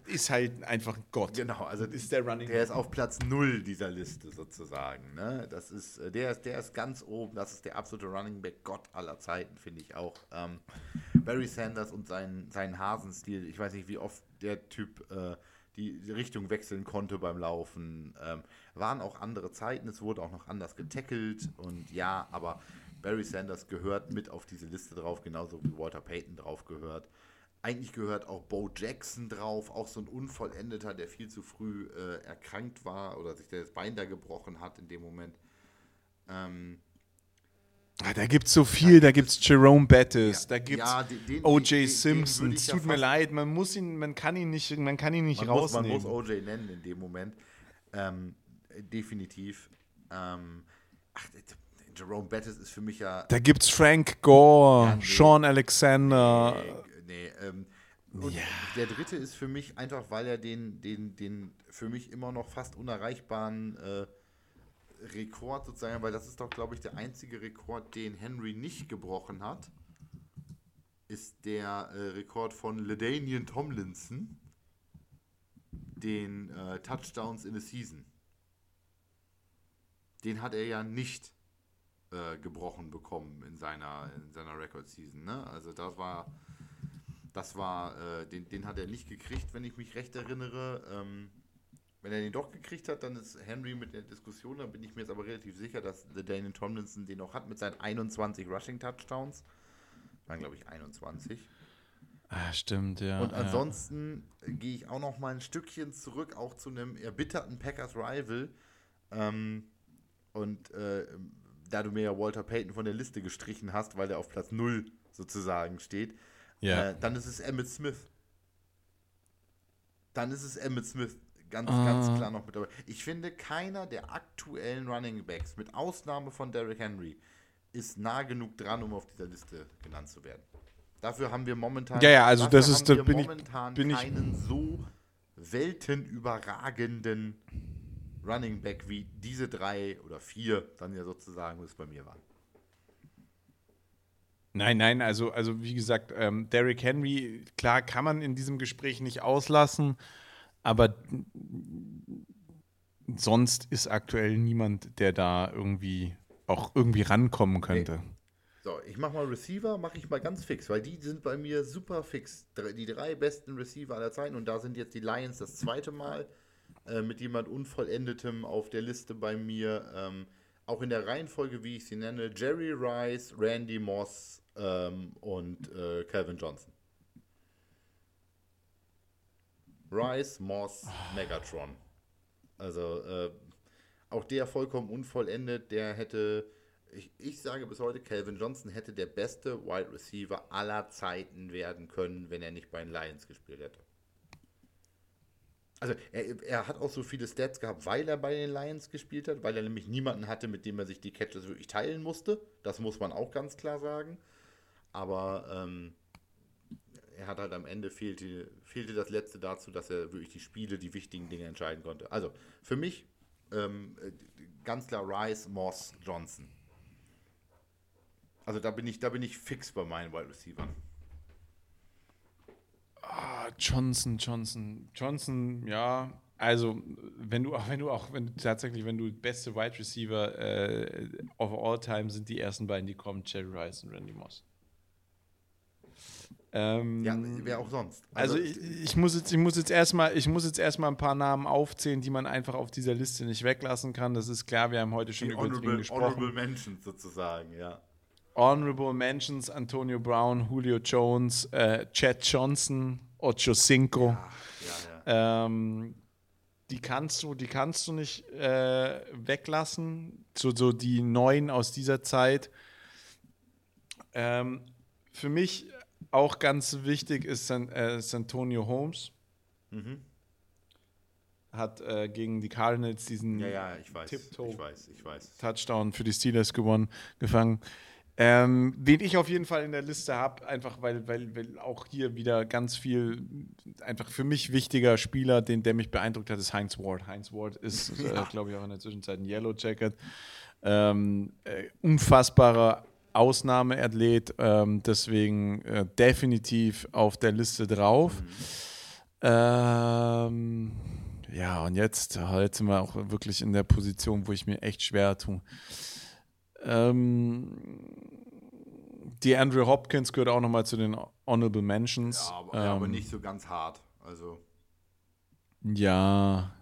[SPEAKER 2] ist halt einfach Gott.
[SPEAKER 1] Genau, also ist der Running. Der ist auf Platz null dieser Liste sozusagen. Ne? Das ist äh, der ist der ist ganz oben. Das ist der absolute Running Back Gott aller Zeiten finde ich auch. Ähm, Barry Sanders und sein sein Hasenstil. Ich weiß nicht, wie oft der Typ äh, die Richtung wechseln konnte beim Laufen. Ähm, waren auch andere Zeiten, es wurde auch noch anders getackelt und ja, aber Barry Sanders gehört mit auf diese Liste drauf, genauso wie Walter Payton drauf gehört. Eigentlich gehört auch Bo Jackson drauf, auch so ein Unvollendeter, der viel zu früh äh, erkrankt war oder sich das Bein da gebrochen hat in dem Moment. Ähm,
[SPEAKER 2] da gibt es so viel, da gibt es Jerome Bettis, ja, da gibt es ja, O.J. Simpson. Es tut mir leid, man muss ihn, man kann ihn nicht, man kann ihn nicht man rausnehmen.
[SPEAKER 1] Muss, man muss O.J. nennen in dem Moment. Ähm, definitiv. Ähm, ach, Jerome Bettis ist für mich ja.
[SPEAKER 2] Da gibt es Frank Gore, ja, nee, Sean Alexander.
[SPEAKER 1] Nee, nee ähm, und ja. der dritte ist für mich einfach, weil er den, den, den für mich immer noch fast unerreichbaren äh, Rekord sozusagen, weil das ist doch, glaube ich, der einzige Rekord, den Henry nicht gebrochen hat, ist der äh, Rekord von Ledanian Tomlinson, den äh, Touchdowns in a Season. Den hat er ja nicht äh, gebrochen bekommen in seiner, in seiner Record-Season. Ne? Also das war, das war, äh, den, den hat er nicht gekriegt, wenn ich mich recht erinnere. Ähm, wenn er den doch gekriegt hat, dann ist Henry mit der Diskussion, dann bin ich mir jetzt aber relativ sicher, dass Daniel Tomlinson den noch hat mit seinen 21 Rushing Touchdowns. Waren, glaube ich, 21.
[SPEAKER 2] Ah, stimmt, ja.
[SPEAKER 1] Und ansonsten ja. gehe ich auch noch mal ein Stückchen zurück, auch zu einem erbitterten Packers Rival. Ähm, und äh, da du mir ja Walter Payton von der Liste gestrichen hast, weil der auf Platz 0 sozusagen steht,
[SPEAKER 2] ja.
[SPEAKER 1] äh, dann ist es Emmett Smith. Dann ist es Emmett Smith ganz, ah. ganz klar noch mit dabei. Ich finde, keiner der aktuellen Running Backs, mit Ausnahme von Derrick Henry, ist nah genug dran, um auf dieser Liste genannt zu werden. Dafür haben wir momentan,
[SPEAKER 2] ja, ja, also das ist, da
[SPEAKER 1] bin momentan ich, bin keinen ich, so weltenüberragenden Running Back wie diese drei oder vier dann ja sozusagen, was bei mir waren.
[SPEAKER 2] Nein, nein, also, also wie gesagt, ähm, Derrick Henry, klar kann man in diesem Gespräch nicht auslassen. Aber sonst ist aktuell niemand, der da irgendwie auch irgendwie rankommen könnte.
[SPEAKER 1] Nee. So, ich mach mal Receiver, mache ich mal ganz fix, weil die sind bei mir super fix. Die drei besten Receiver aller Zeiten und da sind jetzt die Lions das zweite Mal äh, mit jemand Unvollendetem auf der Liste bei mir. Ähm, auch in der Reihenfolge, wie ich sie nenne, Jerry Rice, Randy Moss ähm, und äh, Calvin Johnson. Rice, Moss, Megatron. Also äh, auch der vollkommen unvollendet, der hätte, ich, ich sage bis heute, Calvin Johnson hätte der beste Wide Receiver aller Zeiten werden können, wenn er nicht bei den Lions gespielt hätte. Also er, er, hat auch so viele Stats gehabt, weil er bei den Lions gespielt hat, weil er nämlich niemanden hatte, mit dem er sich die Catches wirklich teilen musste. Das muss man auch ganz klar sagen. Aber ähm, er hat halt am Ende fehlte, fehlte das letzte dazu, dass er wirklich die Spiele, die wichtigen Dinge entscheiden konnte. Also für mich ähm, ganz klar Rice, Moss, Johnson. Also da bin ich, da bin ich fix bei meinen Wide Receivers.
[SPEAKER 2] Ah, Johnson, Johnson, Johnson, ja. Also, wenn du auch, wenn du auch, wenn du tatsächlich, wenn du beste Wide Receiver äh, of all time sind die ersten beiden, die kommen, Jerry Rice und Randy Moss.
[SPEAKER 1] Ähm, ja, wer auch sonst.
[SPEAKER 2] Also, also ich, ich, muss jetzt, ich muss jetzt erstmal, ich muss jetzt erstmal ein paar Namen aufzählen, die man einfach auf dieser Liste nicht weglassen kann. Das ist klar, wir haben heute schon über ihn gesprochen. Honorable
[SPEAKER 1] Mentions sozusagen, ja.
[SPEAKER 2] Honorable Mentions, Antonio Brown, Julio Jones, äh, Chad Johnson, Ocho Cinco. Ja, ja, ja. Ähm, die kannst du, die kannst du nicht äh, weglassen. So, so die neuen aus dieser Zeit. Ähm, für mich auch ganz wichtig ist San, äh, Santonio Holmes. Mhm. Hat äh, gegen die Cardinals diesen
[SPEAKER 1] ja, ja, ich weiß, ich weiß, ich weiß.
[SPEAKER 2] Touchdown für die Steelers gewonnen, gefangen. Ähm, wen ich auf jeden Fall in der Liste habe, einfach weil, weil, weil auch hier wieder ganz viel, einfach für mich wichtiger Spieler, den, der mich beeindruckt hat, ist Heinz Ward. Heinz Ward ist, äh, glaube ich, auch in der Zwischenzeit ein Yellow Jacket. Ähm, äh, unfassbarer Ausnahmeathlet, ähm, deswegen äh, definitiv auf der Liste drauf. Mhm. Ähm, ja, und jetzt, jetzt sind wir auch wirklich in der Position, wo ich mir echt schwer tue. Ähm, die Andrew Hopkins gehört auch nochmal zu den Honorable Mentions.
[SPEAKER 1] Ja, aber, ähm, aber, nicht so ganz hart. Also.
[SPEAKER 2] Ja.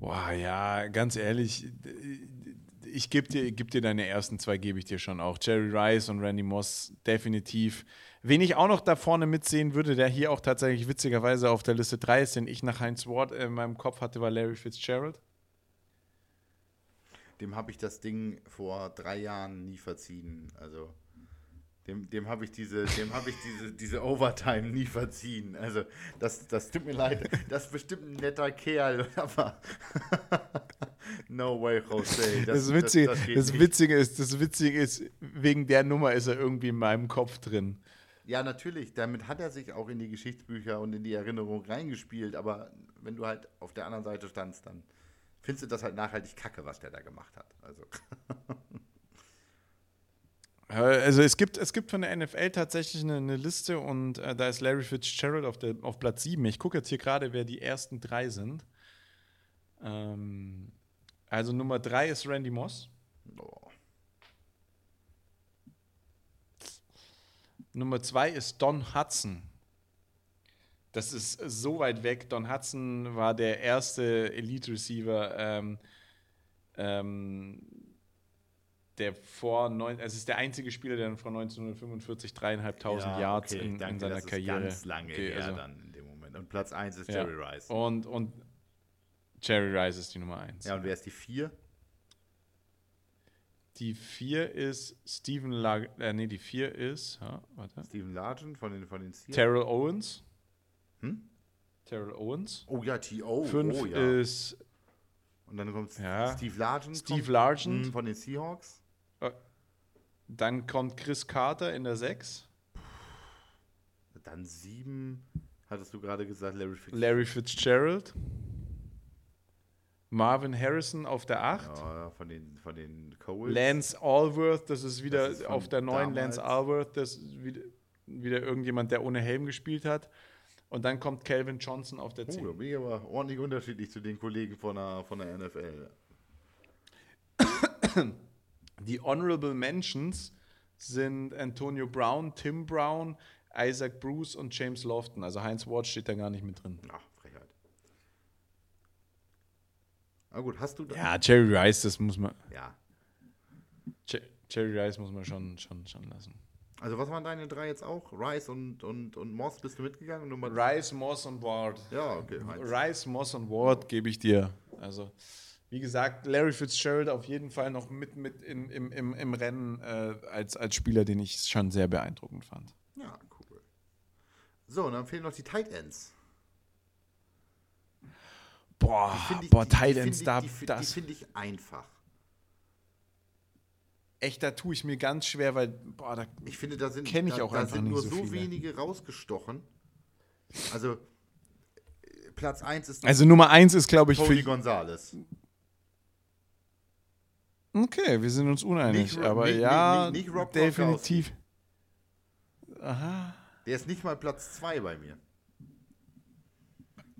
[SPEAKER 2] Boah, ja, ganz ehrlich, ich gebe dir, geb dir deine ersten zwei, gebe ich dir schon auch. Jerry Rice und Randy Moss, definitiv. Wen ich auch noch da vorne mitsehen würde, der hier auch tatsächlich witzigerweise auf der Liste 3 ist, den ich nach Heinz Ward in meinem Kopf hatte, war Larry Fitzgerald
[SPEAKER 1] dem habe ich das Ding vor drei Jahren nie verziehen. Also dem, dem habe ich diese, dem habe ich diese, diese Overtime nie verziehen. Also das, das tut mir leid. Das ist bestimmt ein netter Kerl, aber no way, Jose.
[SPEAKER 2] Das, das, Witzige, das, das, das Witzige ist, das Witzige ist, wegen der Nummer ist er irgendwie in meinem Kopf drin.
[SPEAKER 1] Ja, natürlich. Damit hat er sich auch in die Geschichtsbücher und in die Erinnerung reingespielt. Aber wenn du halt auf der anderen Seite standst, dann findest du das halt nachhaltig kacke, was der da gemacht hat. Also.
[SPEAKER 2] Also es gibt, es gibt von der NFL tatsächlich eine, eine Liste und äh, da ist Larry Fitzgerald auf, der, auf Platz 7. Ich gucke jetzt hier gerade, wer die ersten drei sind. Ähm, also Nummer 3 ist Randy Moss. Oh. Nummer 2 ist Don Hudson. Das ist so weit weg. Don Hudson war der erste Elite-Receiver, ähm, ähm, der vor neun, es ist der einzige Spieler, der vor 1945 dreieinhalbtausend ja, Yards okay, in, danke, in, seiner das Karriere.
[SPEAKER 1] Ist ganz lange okay, her also, dann in dem Moment. Und Platz 1 ist Jerry ja. Rice.
[SPEAKER 2] Und, und Jerry Rice ist die Nummer 1.
[SPEAKER 1] Ja, und wer ist die 4?
[SPEAKER 2] Die 4 ist Stephen Lag äh, nee, die 4 ist, ha,
[SPEAKER 1] warte. Stephen Largent von den, von den
[SPEAKER 2] Terrell Owens. Hm? Terrell Owens.
[SPEAKER 1] Oh ja, T.O.
[SPEAKER 2] Fünf
[SPEAKER 1] oh,
[SPEAKER 2] ja. ist.
[SPEAKER 1] Und dann kommt ja. Steve Largent.
[SPEAKER 2] Steve Largent.
[SPEAKER 1] Von den Seahawks.
[SPEAKER 2] Dann kommt Chris Carter in der 6.
[SPEAKER 1] Dann 7. Hattest du gerade gesagt, Larry
[SPEAKER 2] Fitzgerald. Larry Fitzgerald. Marvin Harrison auf der 8.
[SPEAKER 1] Ja, von den, von den Coles.
[SPEAKER 2] Lance Allworth, das ist wieder das ist auf der 9. Lance Allworth, das ist wieder, wieder irgendjemand, der ohne Helm gespielt hat. Und dann kommt Calvin Johnson auf der
[SPEAKER 1] Oh,
[SPEAKER 2] 10.
[SPEAKER 1] da bin ich aber ordentlich unterschiedlich zu den Kollegen von der, von der NFL.
[SPEAKER 2] Die Honorable Mentions sind Antonio Brown, Tim Brown, Isaac Bruce und James Lofton. Also Heinz Ward steht da gar nicht mit drin.
[SPEAKER 1] Ach, Frechheit. Na gut, hast du da?
[SPEAKER 2] Ja, Jerry Rice, das muss man.
[SPEAKER 1] ja.
[SPEAKER 2] Je- Jerry Rice muss man schon, schon, schon lassen.
[SPEAKER 1] Also was waren deine drei jetzt auch? Rice und, und, und Moss, bist du mitgegangen? Nummer
[SPEAKER 2] Rice, Moss und Ward.
[SPEAKER 1] Ja, okay. Heinz.
[SPEAKER 2] Rice, Moss und Ward gebe ich dir. Also, wie gesagt, Larry Fitzgerald auf jeden Fall noch mit, mit in, im, im, im Rennen äh, als, als Spieler, den ich schon sehr beeindruckend fand.
[SPEAKER 1] Ja, cool. So, und dann fehlen noch die Tight Ends.
[SPEAKER 2] Boah,
[SPEAKER 1] ich-
[SPEAKER 2] boah,
[SPEAKER 1] die-
[SPEAKER 2] Tight Ends, da,
[SPEAKER 1] Die, fi- die
[SPEAKER 2] das,
[SPEAKER 1] finde ich einfach.
[SPEAKER 2] echt, da tue ich mir ganz schwer, weil, boah, da,
[SPEAKER 1] Ich finde, da sind,
[SPEAKER 2] Kenn ich
[SPEAKER 1] da,
[SPEAKER 2] auch
[SPEAKER 1] da
[SPEAKER 2] einfach
[SPEAKER 1] sind nur
[SPEAKER 2] so
[SPEAKER 1] so, wenige rausgestochen. Also, Platz 1 ist
[SPEAKER 2] also Nummer eins ist, glaube ich,
[SPEAKER 1] Tony
[SPEAKER 2] für,
[SPEAKER 1] Gonzalez.
[SPEAKER 2] Okay, wir sind uns uneinig,
[SPEAKER 1] Nicht
[SPEAKER 2] aber
[SPEAKER 1] nicht-
[SPEAKER 2] ja,
[SPEAKER 1] nicht-
[SPEAKER 2] definitiv. Aha,
[SPEAKER 1] Der ist nicht mal Platz 2 bei mir.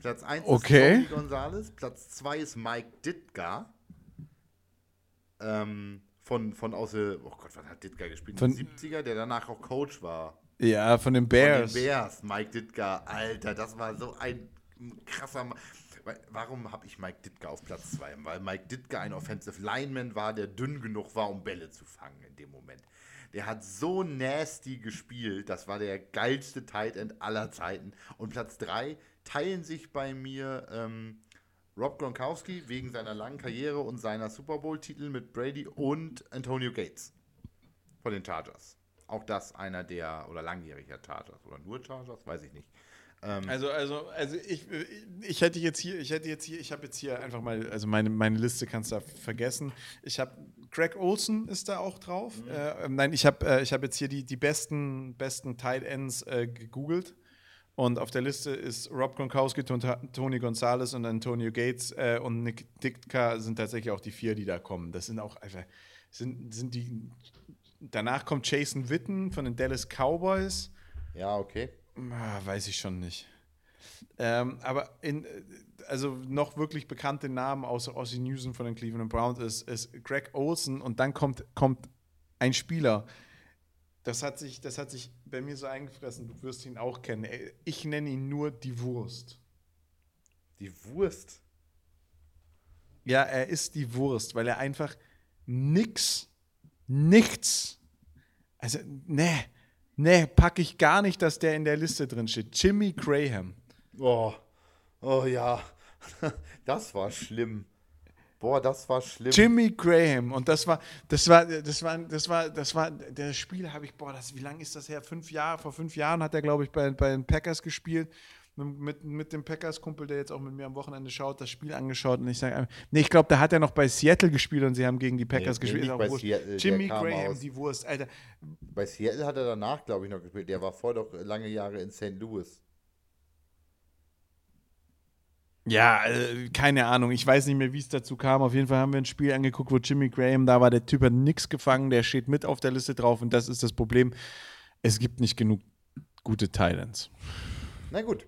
[SPEAKER 1] Platz 1
[SPEAKER 2] Okay.
[SPEAKER 1] ist Tony Gonzalez, Platz 2 ist Mike Ditka. Ähm, von, von aus oh Gott, was hat Ditka gespielt?
[SPEAKER 2] Von-
[SPEAKER 1] den 70er, der danach auch Coach war.
[SPEAKER 2] ja, von den
[SPEAKER 1] Von
[SPEAKER 2] Bears.
[SPEAKER 1] den Bears, Mike Ditka. Alter, das war so ein krasser Ma Weil- Warum habe ich Mike Ditka auf Platz 2? Weil Mike Ditka ein Offensive Lineman war, der dünn genug war, um Bälle zu fangen in dem Moment. Der hat so nasty gespielt. Das war der geilste Tight End aller Zeiten. Und Platz 3 teilen sich bei mir ähm, Rob Gronkowski wegen seiner langen Karriere und seiner Super Bowl-Titel mit Brady und Antonio Gates von den Chargers. Auch das einer der, oder langjähriger Chargers, oder nur Chargers, weiß ich nicht.
[SPEAKER 2] Also, also, also ich, ich hätte jetzt hier, ich hätte jetzt hier, ich habe jetzt hier einfach mal, also meine, meine Liste kannst du da vergessen. Ich habe Greg Olson ist da auch drauf. Äh, ähm, nein, ich habe äh, ich hab jetzt hier die, die besten, besten Tight Ends äh, gegoogelt. Und auf der Liste ist Rob Gronkowski, Ton- Tony Gonzalez und Antonio Gates äh, und Nick Ditka sind tatsächlich auch die vier, die da kommen. Das sind auch einfach, sind, sind die. Danach kommt Jason Witten von den Dallas Cowboys.
[SPEAKER 1] Ja, okay.
[SPEAKER 2] Ah, weiß ich schon nicht. Ähm, aber in, äh, also noch wirklich bekannte Namen außer Ossie Newsom von den Cleveland Browns ist, ist Greg Olson und dann kommt, kommt ein Spieler. Das hat, sich, das hat sich bei mir so eingefressen, du wirst ihn auch kennen. Ey, Ich nenne ihn nur die Wurst.
[SPEAKER 1] Die Wurst.
[SPEAKER 2] Ja, er ist die Wurst, weil er einfach nix, nichts, also ne, ne, packe ich gar nicht, dass der in der Liste drin steht. Jimmy Graham.
[SPEAKER 1] Oh, oh ja. Das war schlimm. Boah, das war schlimm.
[SPEAKER 2] Jimmy Graham und das war das war das war das war das war das Spiel habe ich boah das wie lange ist das her fünf Jahre vor fünf Jahren hat er glaube ich bei, bei den Packers gespielt mit, mit, dem Packers Kumpel der jetzt auch mit mir am Wochenende schaut das Spiel angeschaut und ich sage nee ich glaube da hat er noch bei Seattle gespielt und sie haben gegen die Packers
[SPEAKER 1] Nee, nee,
[SPEAKER 2] gespielt wurscht.
[SPEAKER 1] Seattle,
[SPEAKER 2] Jimmy Graham
[SPEAKER 1] aus-
[SPEAKER 2] die Wurst Alter
[SPEAKER 1] Bei Seattle hat er danach, glaube ich, noch gespielt. Der war vorher doch lange Jahre in St. Louis.
[SPEAKER 2] Ja, äh, keine Ahnung. Ich weiß nicht mehr, wie es dazu kam. Auf jeden Fall haben wir ein Spiel angeguckt, wo Jimmy Graham da war. Der Typ hat nichts gefangen. Der steht mit auf der Liste drauf. Und das ist das Problem. Es gibt nicht genug gute Thailands.
[SPEAKER 1] Na gut.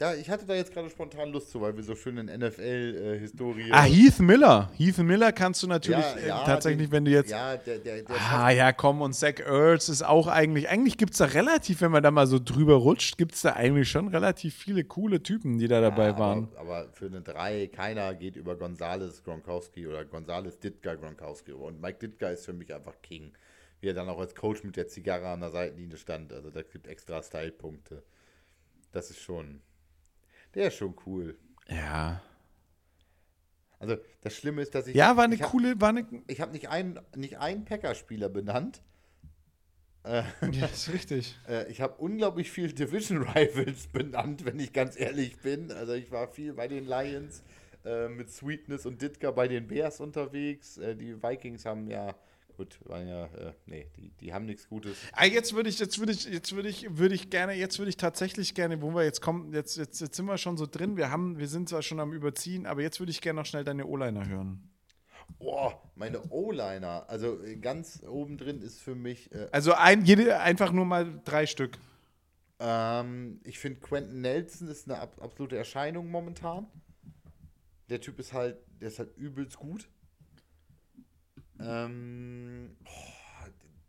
[SPEAKER 1] Ja, ich hatte da jetzt gerade spontan Lust zu, weil wir so schön in NFL-Historie.
[SPEAKER 2] Ah, Heath Miller. Heath Miller kannst du natürlich
[SPEAKER 1] Ja,
[SPEAKER 2] äh,
[SPEAKER 1] ja,
[SPEAKER 2] tatsächlich,
[SPEAKER 1] den-
[SPEAKER 2] wenn du jetzt.
[SPEAKER 1] Ja, der, der, der
[SPEAKER 2] Ah, ja, komm. Und Zach Ertz ist auch eigentlich. Eigentlich gibt es da relativ, wenn man da mal so drüber rutscht, gibt es da eigentlich schon relativ viele coole Typen, die da dabei
[SPEAKER 1] Ja,
[SPEAKER 2] waren.
[SPEAKER 1] Aber, aber für eine 3, keiner geht über Gonzales Gronkowski oder Gonzales Ditka Gronkowski. Und Mike Ditka ist für mich einfach King. Wie er dann auch als Coach mit der Zigarre an der Seitenlinie stand. Also da gibt extra Style-Punkte. Das ist schon. Der ist schon cool.
[SPEAKER 2] Ja.
[SPEAKER 1] Also das Schlimme ist, dass ich.
[SPEAKER 2] Ja, war eine
[SPEAKER 1] ich hab,
[SPEAKER 2] coole. War eine,
[SPEAKER 1] Ich habe nicht einen, nicht einen Packer-Spieler benannt. Äh,
[SPEAKER 2] ja, ist richtig.
[SPEAKER 1] äh, ich habe unglaublich viel Division Rivals benannt, wenn ich ganz ehrlich bin. Also ich war viel bei den Lions äh, mit Sweetness und Ditka bei den Bears unterwegs. Äh, die Vikings haben ja, gut, waren ja, äh, nee, die, die haben nichts Gutes.
[SPEAKER 2] Ah, jetzt würde ich, jetzt würde ich, jetzt würde ich, würde ich gerne, jetzt würde ich tatsächlich gerne, wo wir jetzt kommen, jetzt, jetzt, jetzt sind wir schon so drin, wir haben, wir sind zwar schon am Überziehen, aber jetzt würde ich gerne noch schnell deine O-Liner hören.
[SPEAKER 1] Boah, meine O-Liner. Also äh, ganz oben drin ist für mich, äh,
[SPEAKER 2] Also ein, jede, einfach nur mal drei Stück.
[SPEAKER 1] Ähm, ich finde, Quentin Nelson ist eine ab absolute Erscheinung momentan. Der Typ ist halt, der ist halt übelst gut. Ähm,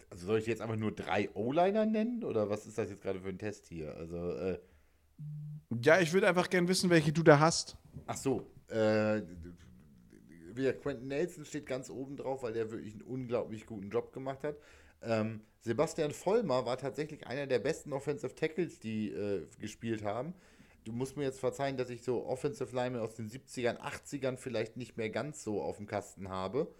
[SPEAKER 1] also soll ich jetzt einfach nur drei O-Liner nennen? Oder was ist das jetzt gerade für ein Test hier? Also, äh,
[SPEAKER 2] Ja, ich würde einfach gern wissen, welche du da hast.
[SPEAKER 1] ach so, äh, wieder Quentin Nelson steht ganz oben drauf, weil der wirklich einen unglaublich guten Job gemacht hat. Ähm, Sebastian Vollmer war tatsächlich einer der besten Offensive Tackles, die äh, gespielt haben. Du musst mir jetzt verzeihen, dass ich so Offensive Linemen aus den 70ern, 80ern vielleicht nicht mehr ganz so auf dem Kasten habe.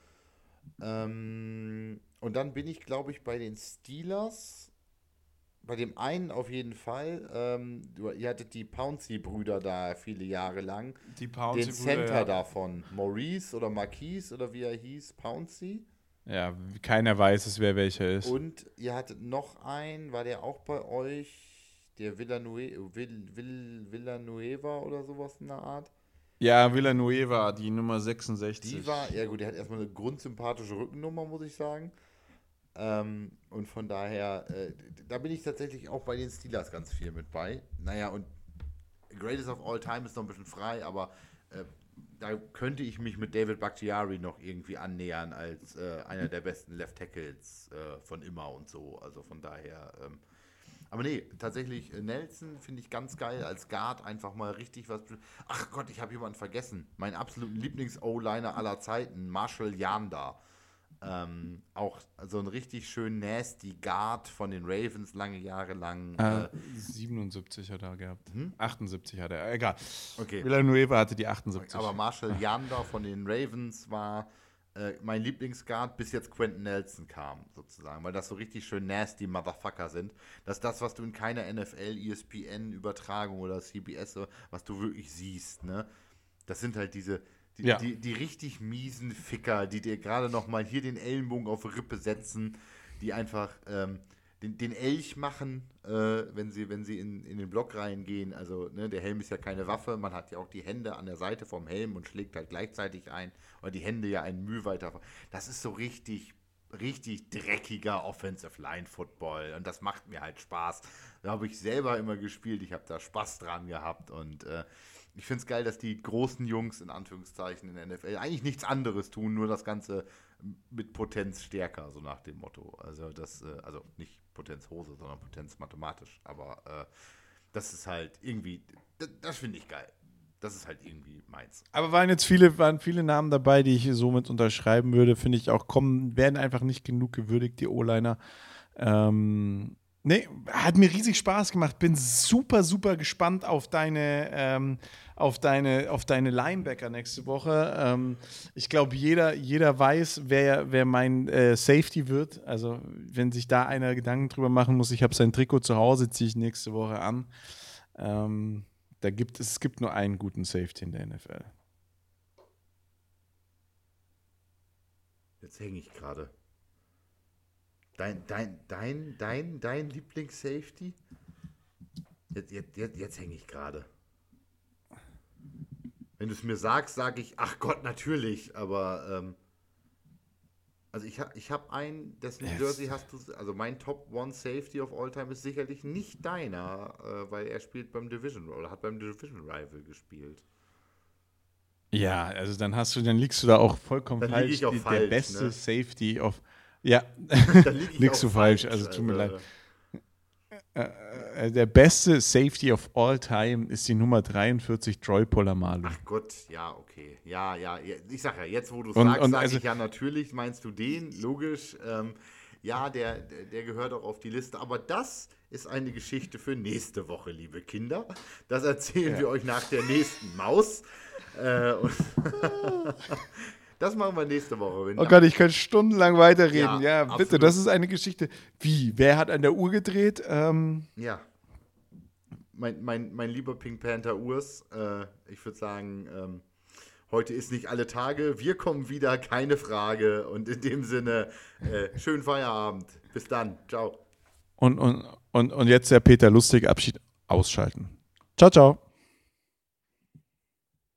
[SPEAKER 1] Ähm, und dann bin ich, glaube ich, bei den Steelers. Bei dem einen auf jeden Fall. Ähm, du, ihr hattet die Pouncy-Brüder da viele Jahre lang.
[SPEAKER 2] Die
[SPEAKER 1] Den
[SPEAKER 2] Pouncy
[SPEAKER 1] Center davon. Maurice oder Marquise oder wie er hieß. Pouncy.
[SPEAKER 2] Ja, keiner weiß es, wer welcher ist.
[SPEAKER 1] Und ihr hattet noch einen, war der auch bei euch? Der Villanue Vill Vill Villanueva oder sowas in der Art?
[SPEAKER 2] Ja, Villanueva, die Nummer 66.
[SPEAKER 1] Die war, ja gut, der hat erstmal eine grundsympathische Rückennummer, muss ich sagen. Ähm, und von daher, äh, da bin ich tatsächlich auch bei den Steelers ganz viel mit bei. Naja, und Greatest of All Time ist noch ein bisschen frei, aber äh, da könnte ich mich mit David Bakhtiari noch irgendwie annähern als äh, einer der besten Left Tackles äh, von immer und so. Also von daher. Ähm, aber nee, tatsächlich, äh, Nelson finde ich ganz geil als Guard einfach mal richtig was. Ach Gott, ich habe jemanden vergessen. Meinen absoluten Lieblings-O-Liner aller Zeiten, Marshall Yanda. Ähm, auch so ein richtig schön nasty Guard von den Ravens lange Jahre lang.
[SPEAKER 2] Äh,
[SPEAKER 1] Äh,
[SPEAKER 2] 77 hat er gehabt.
[SPEAKER 1] Hm?
[SPEAKER 2] 78 hat er. Egal.
[SPEAKER 1] okay.
[SPEAKER 2] Villanueva hatte die 78.
[SPEAKER 1] Aber Marshall Yanda von den Ravens war äh, mein Lieblingsguard, bis jetzt Quentin Nelson kam, sozusagen, weil das so richtig schön nasty Motherfucker sind. Das ist das, was du in keiner NFL, ESPN-Übertragung oder CBS, was du wirklich siehst, ne? Das sind halt diese, die,
[SPEAKER 2] Ja.
[SPEAKER 1] die, die richtig miesen Ficker, die dir gerade noch mal hier den Ellenbogen auf Rippe setzen, die einfach ähm, den, den Elch machen, äh, wenn sie, wenn sie in, in den Block reingehen. Also, ne, der Helm ist ja keine Waffe, man hat ja auch die Hände an der Seite vom Helm und schlägt halt gleichzeitig ein, oder die Hände ja einen Mühe weiter. Das ist so richtig, richtig dreckiger Offensive Line Football und das macht mir halt Spaß. Da habe ich selber immer gespielt, ich habe da Spaß dran gehabt und äh, ich finde es geil, dass die großen Jungs in Anführungszeichen in der NFL eigentlich nichts anderes tun, nur das Ganze mit Potenz stärker, so nach dem Motto. Also das, äh, also nicht Potenz Hose, sondern Potenz mathematisch. Aber äh, das ist halt irgendwie, das, das finde ich geil. Das ist halt irgendwie meins.
[SPEAKER 2] Aber waren jetzt viele, waren viele Namen dabei, die ich somit unterschreiben würde, finde ich auch, kommen, werden einfach nicht genug gewürdigt, die O-Liner. Ähm, nee, hat mir riesig Spaß gemacht. Bin super, super gespannt auf deine, ähm, auf deine, auf deine Linebacker nächste Woche. Ähm, ich glaube, jeder, jeder weiß, wer, wer mein äh, Safety wird. Also, wenn sich da einer Gedanken drüber machen muss, ich habe sein Trikot zu Hause, ziehe ich nächste Woche an. Ähm, da gibt es, es gibt nur einen guten Safety in der NFL.
[SPEAKER 1] Jetzt hänge ich gerade. Dein, dein, dein, dein, dein Lieblings-Safety? Jetzt, jetzt, jetzt, jetzt hänge ich gerade. Wenn du es mir sagst, sage ich, ach Gott, natürlich, aber ähm, also ich habe ich hab einen, dessen
[SPEAKER 2] Yes.
[SPEAKER 1] Jersey hast du, also mein Top One Safety of All Time ist sicherlich nicht deiner, äh, weil er spielt beim Division oder hat beim Division Rival gespielt.
[SPEAKER 2] Ja, also dann hast du, dann liegst du da auch vollkommen
[SPEAKER 1] Dann
[SPEAKER 2] falsch. Die-
[SPEAKER 1] falsch,
[SPEAKER 2] der beste
[SPEAKER 1] ne?
[SPEAKER 2] Safety of. Ja, liegst du falsch, also tut mir leid.
[SPEAKER 1] äh,
[SPEAKER 2] Äh, der beste Safety of all time ist die Nummer 43, Troy Polamalu.
[SPEAKER 1] Ach Gott, ja, okay. Ja, ja, ja. ich sag ja, jetzt wo du sagst, sage
[SPEAKER 2] also-
[SPEAKER 1] ich ja natürlich, meinst du den, logisch. Ähm, ja, der, der, gehört auch auf die Liste. Aber das ist eine Geschichte für nächste Woche, liebe Kinder. Das erzählen wir euch nach der nächsten Maus. Äh, das machen wir nächste Woche.
[SPEAKER 2] Oh Gott, ich könnte stundenlang weiterreden.
[SPEAKER 1] Ja,
[SPEAKER 2] Ja, bitte,
[SPEAKER 1] absolut.
[SPEAKER 2] das ist eine Geschichte. Wie? Wer hat an der Uhr gedreht? Ähm,
[SPEAKER 1] Ja. Mein, mein, mein lieber Pink Panther Urs, äh, ich würde sagen, ähm, heute ist nicht alle Tage. Wir kommen wieder, keine Frage. Und in dem Sinne, äh, schönen Feierabend. Bis dann. Ciao.
[SPEAKER 2] und, und, und, und jetzt der Peter Lustig Abschied ausschalten. Ciao, ciao.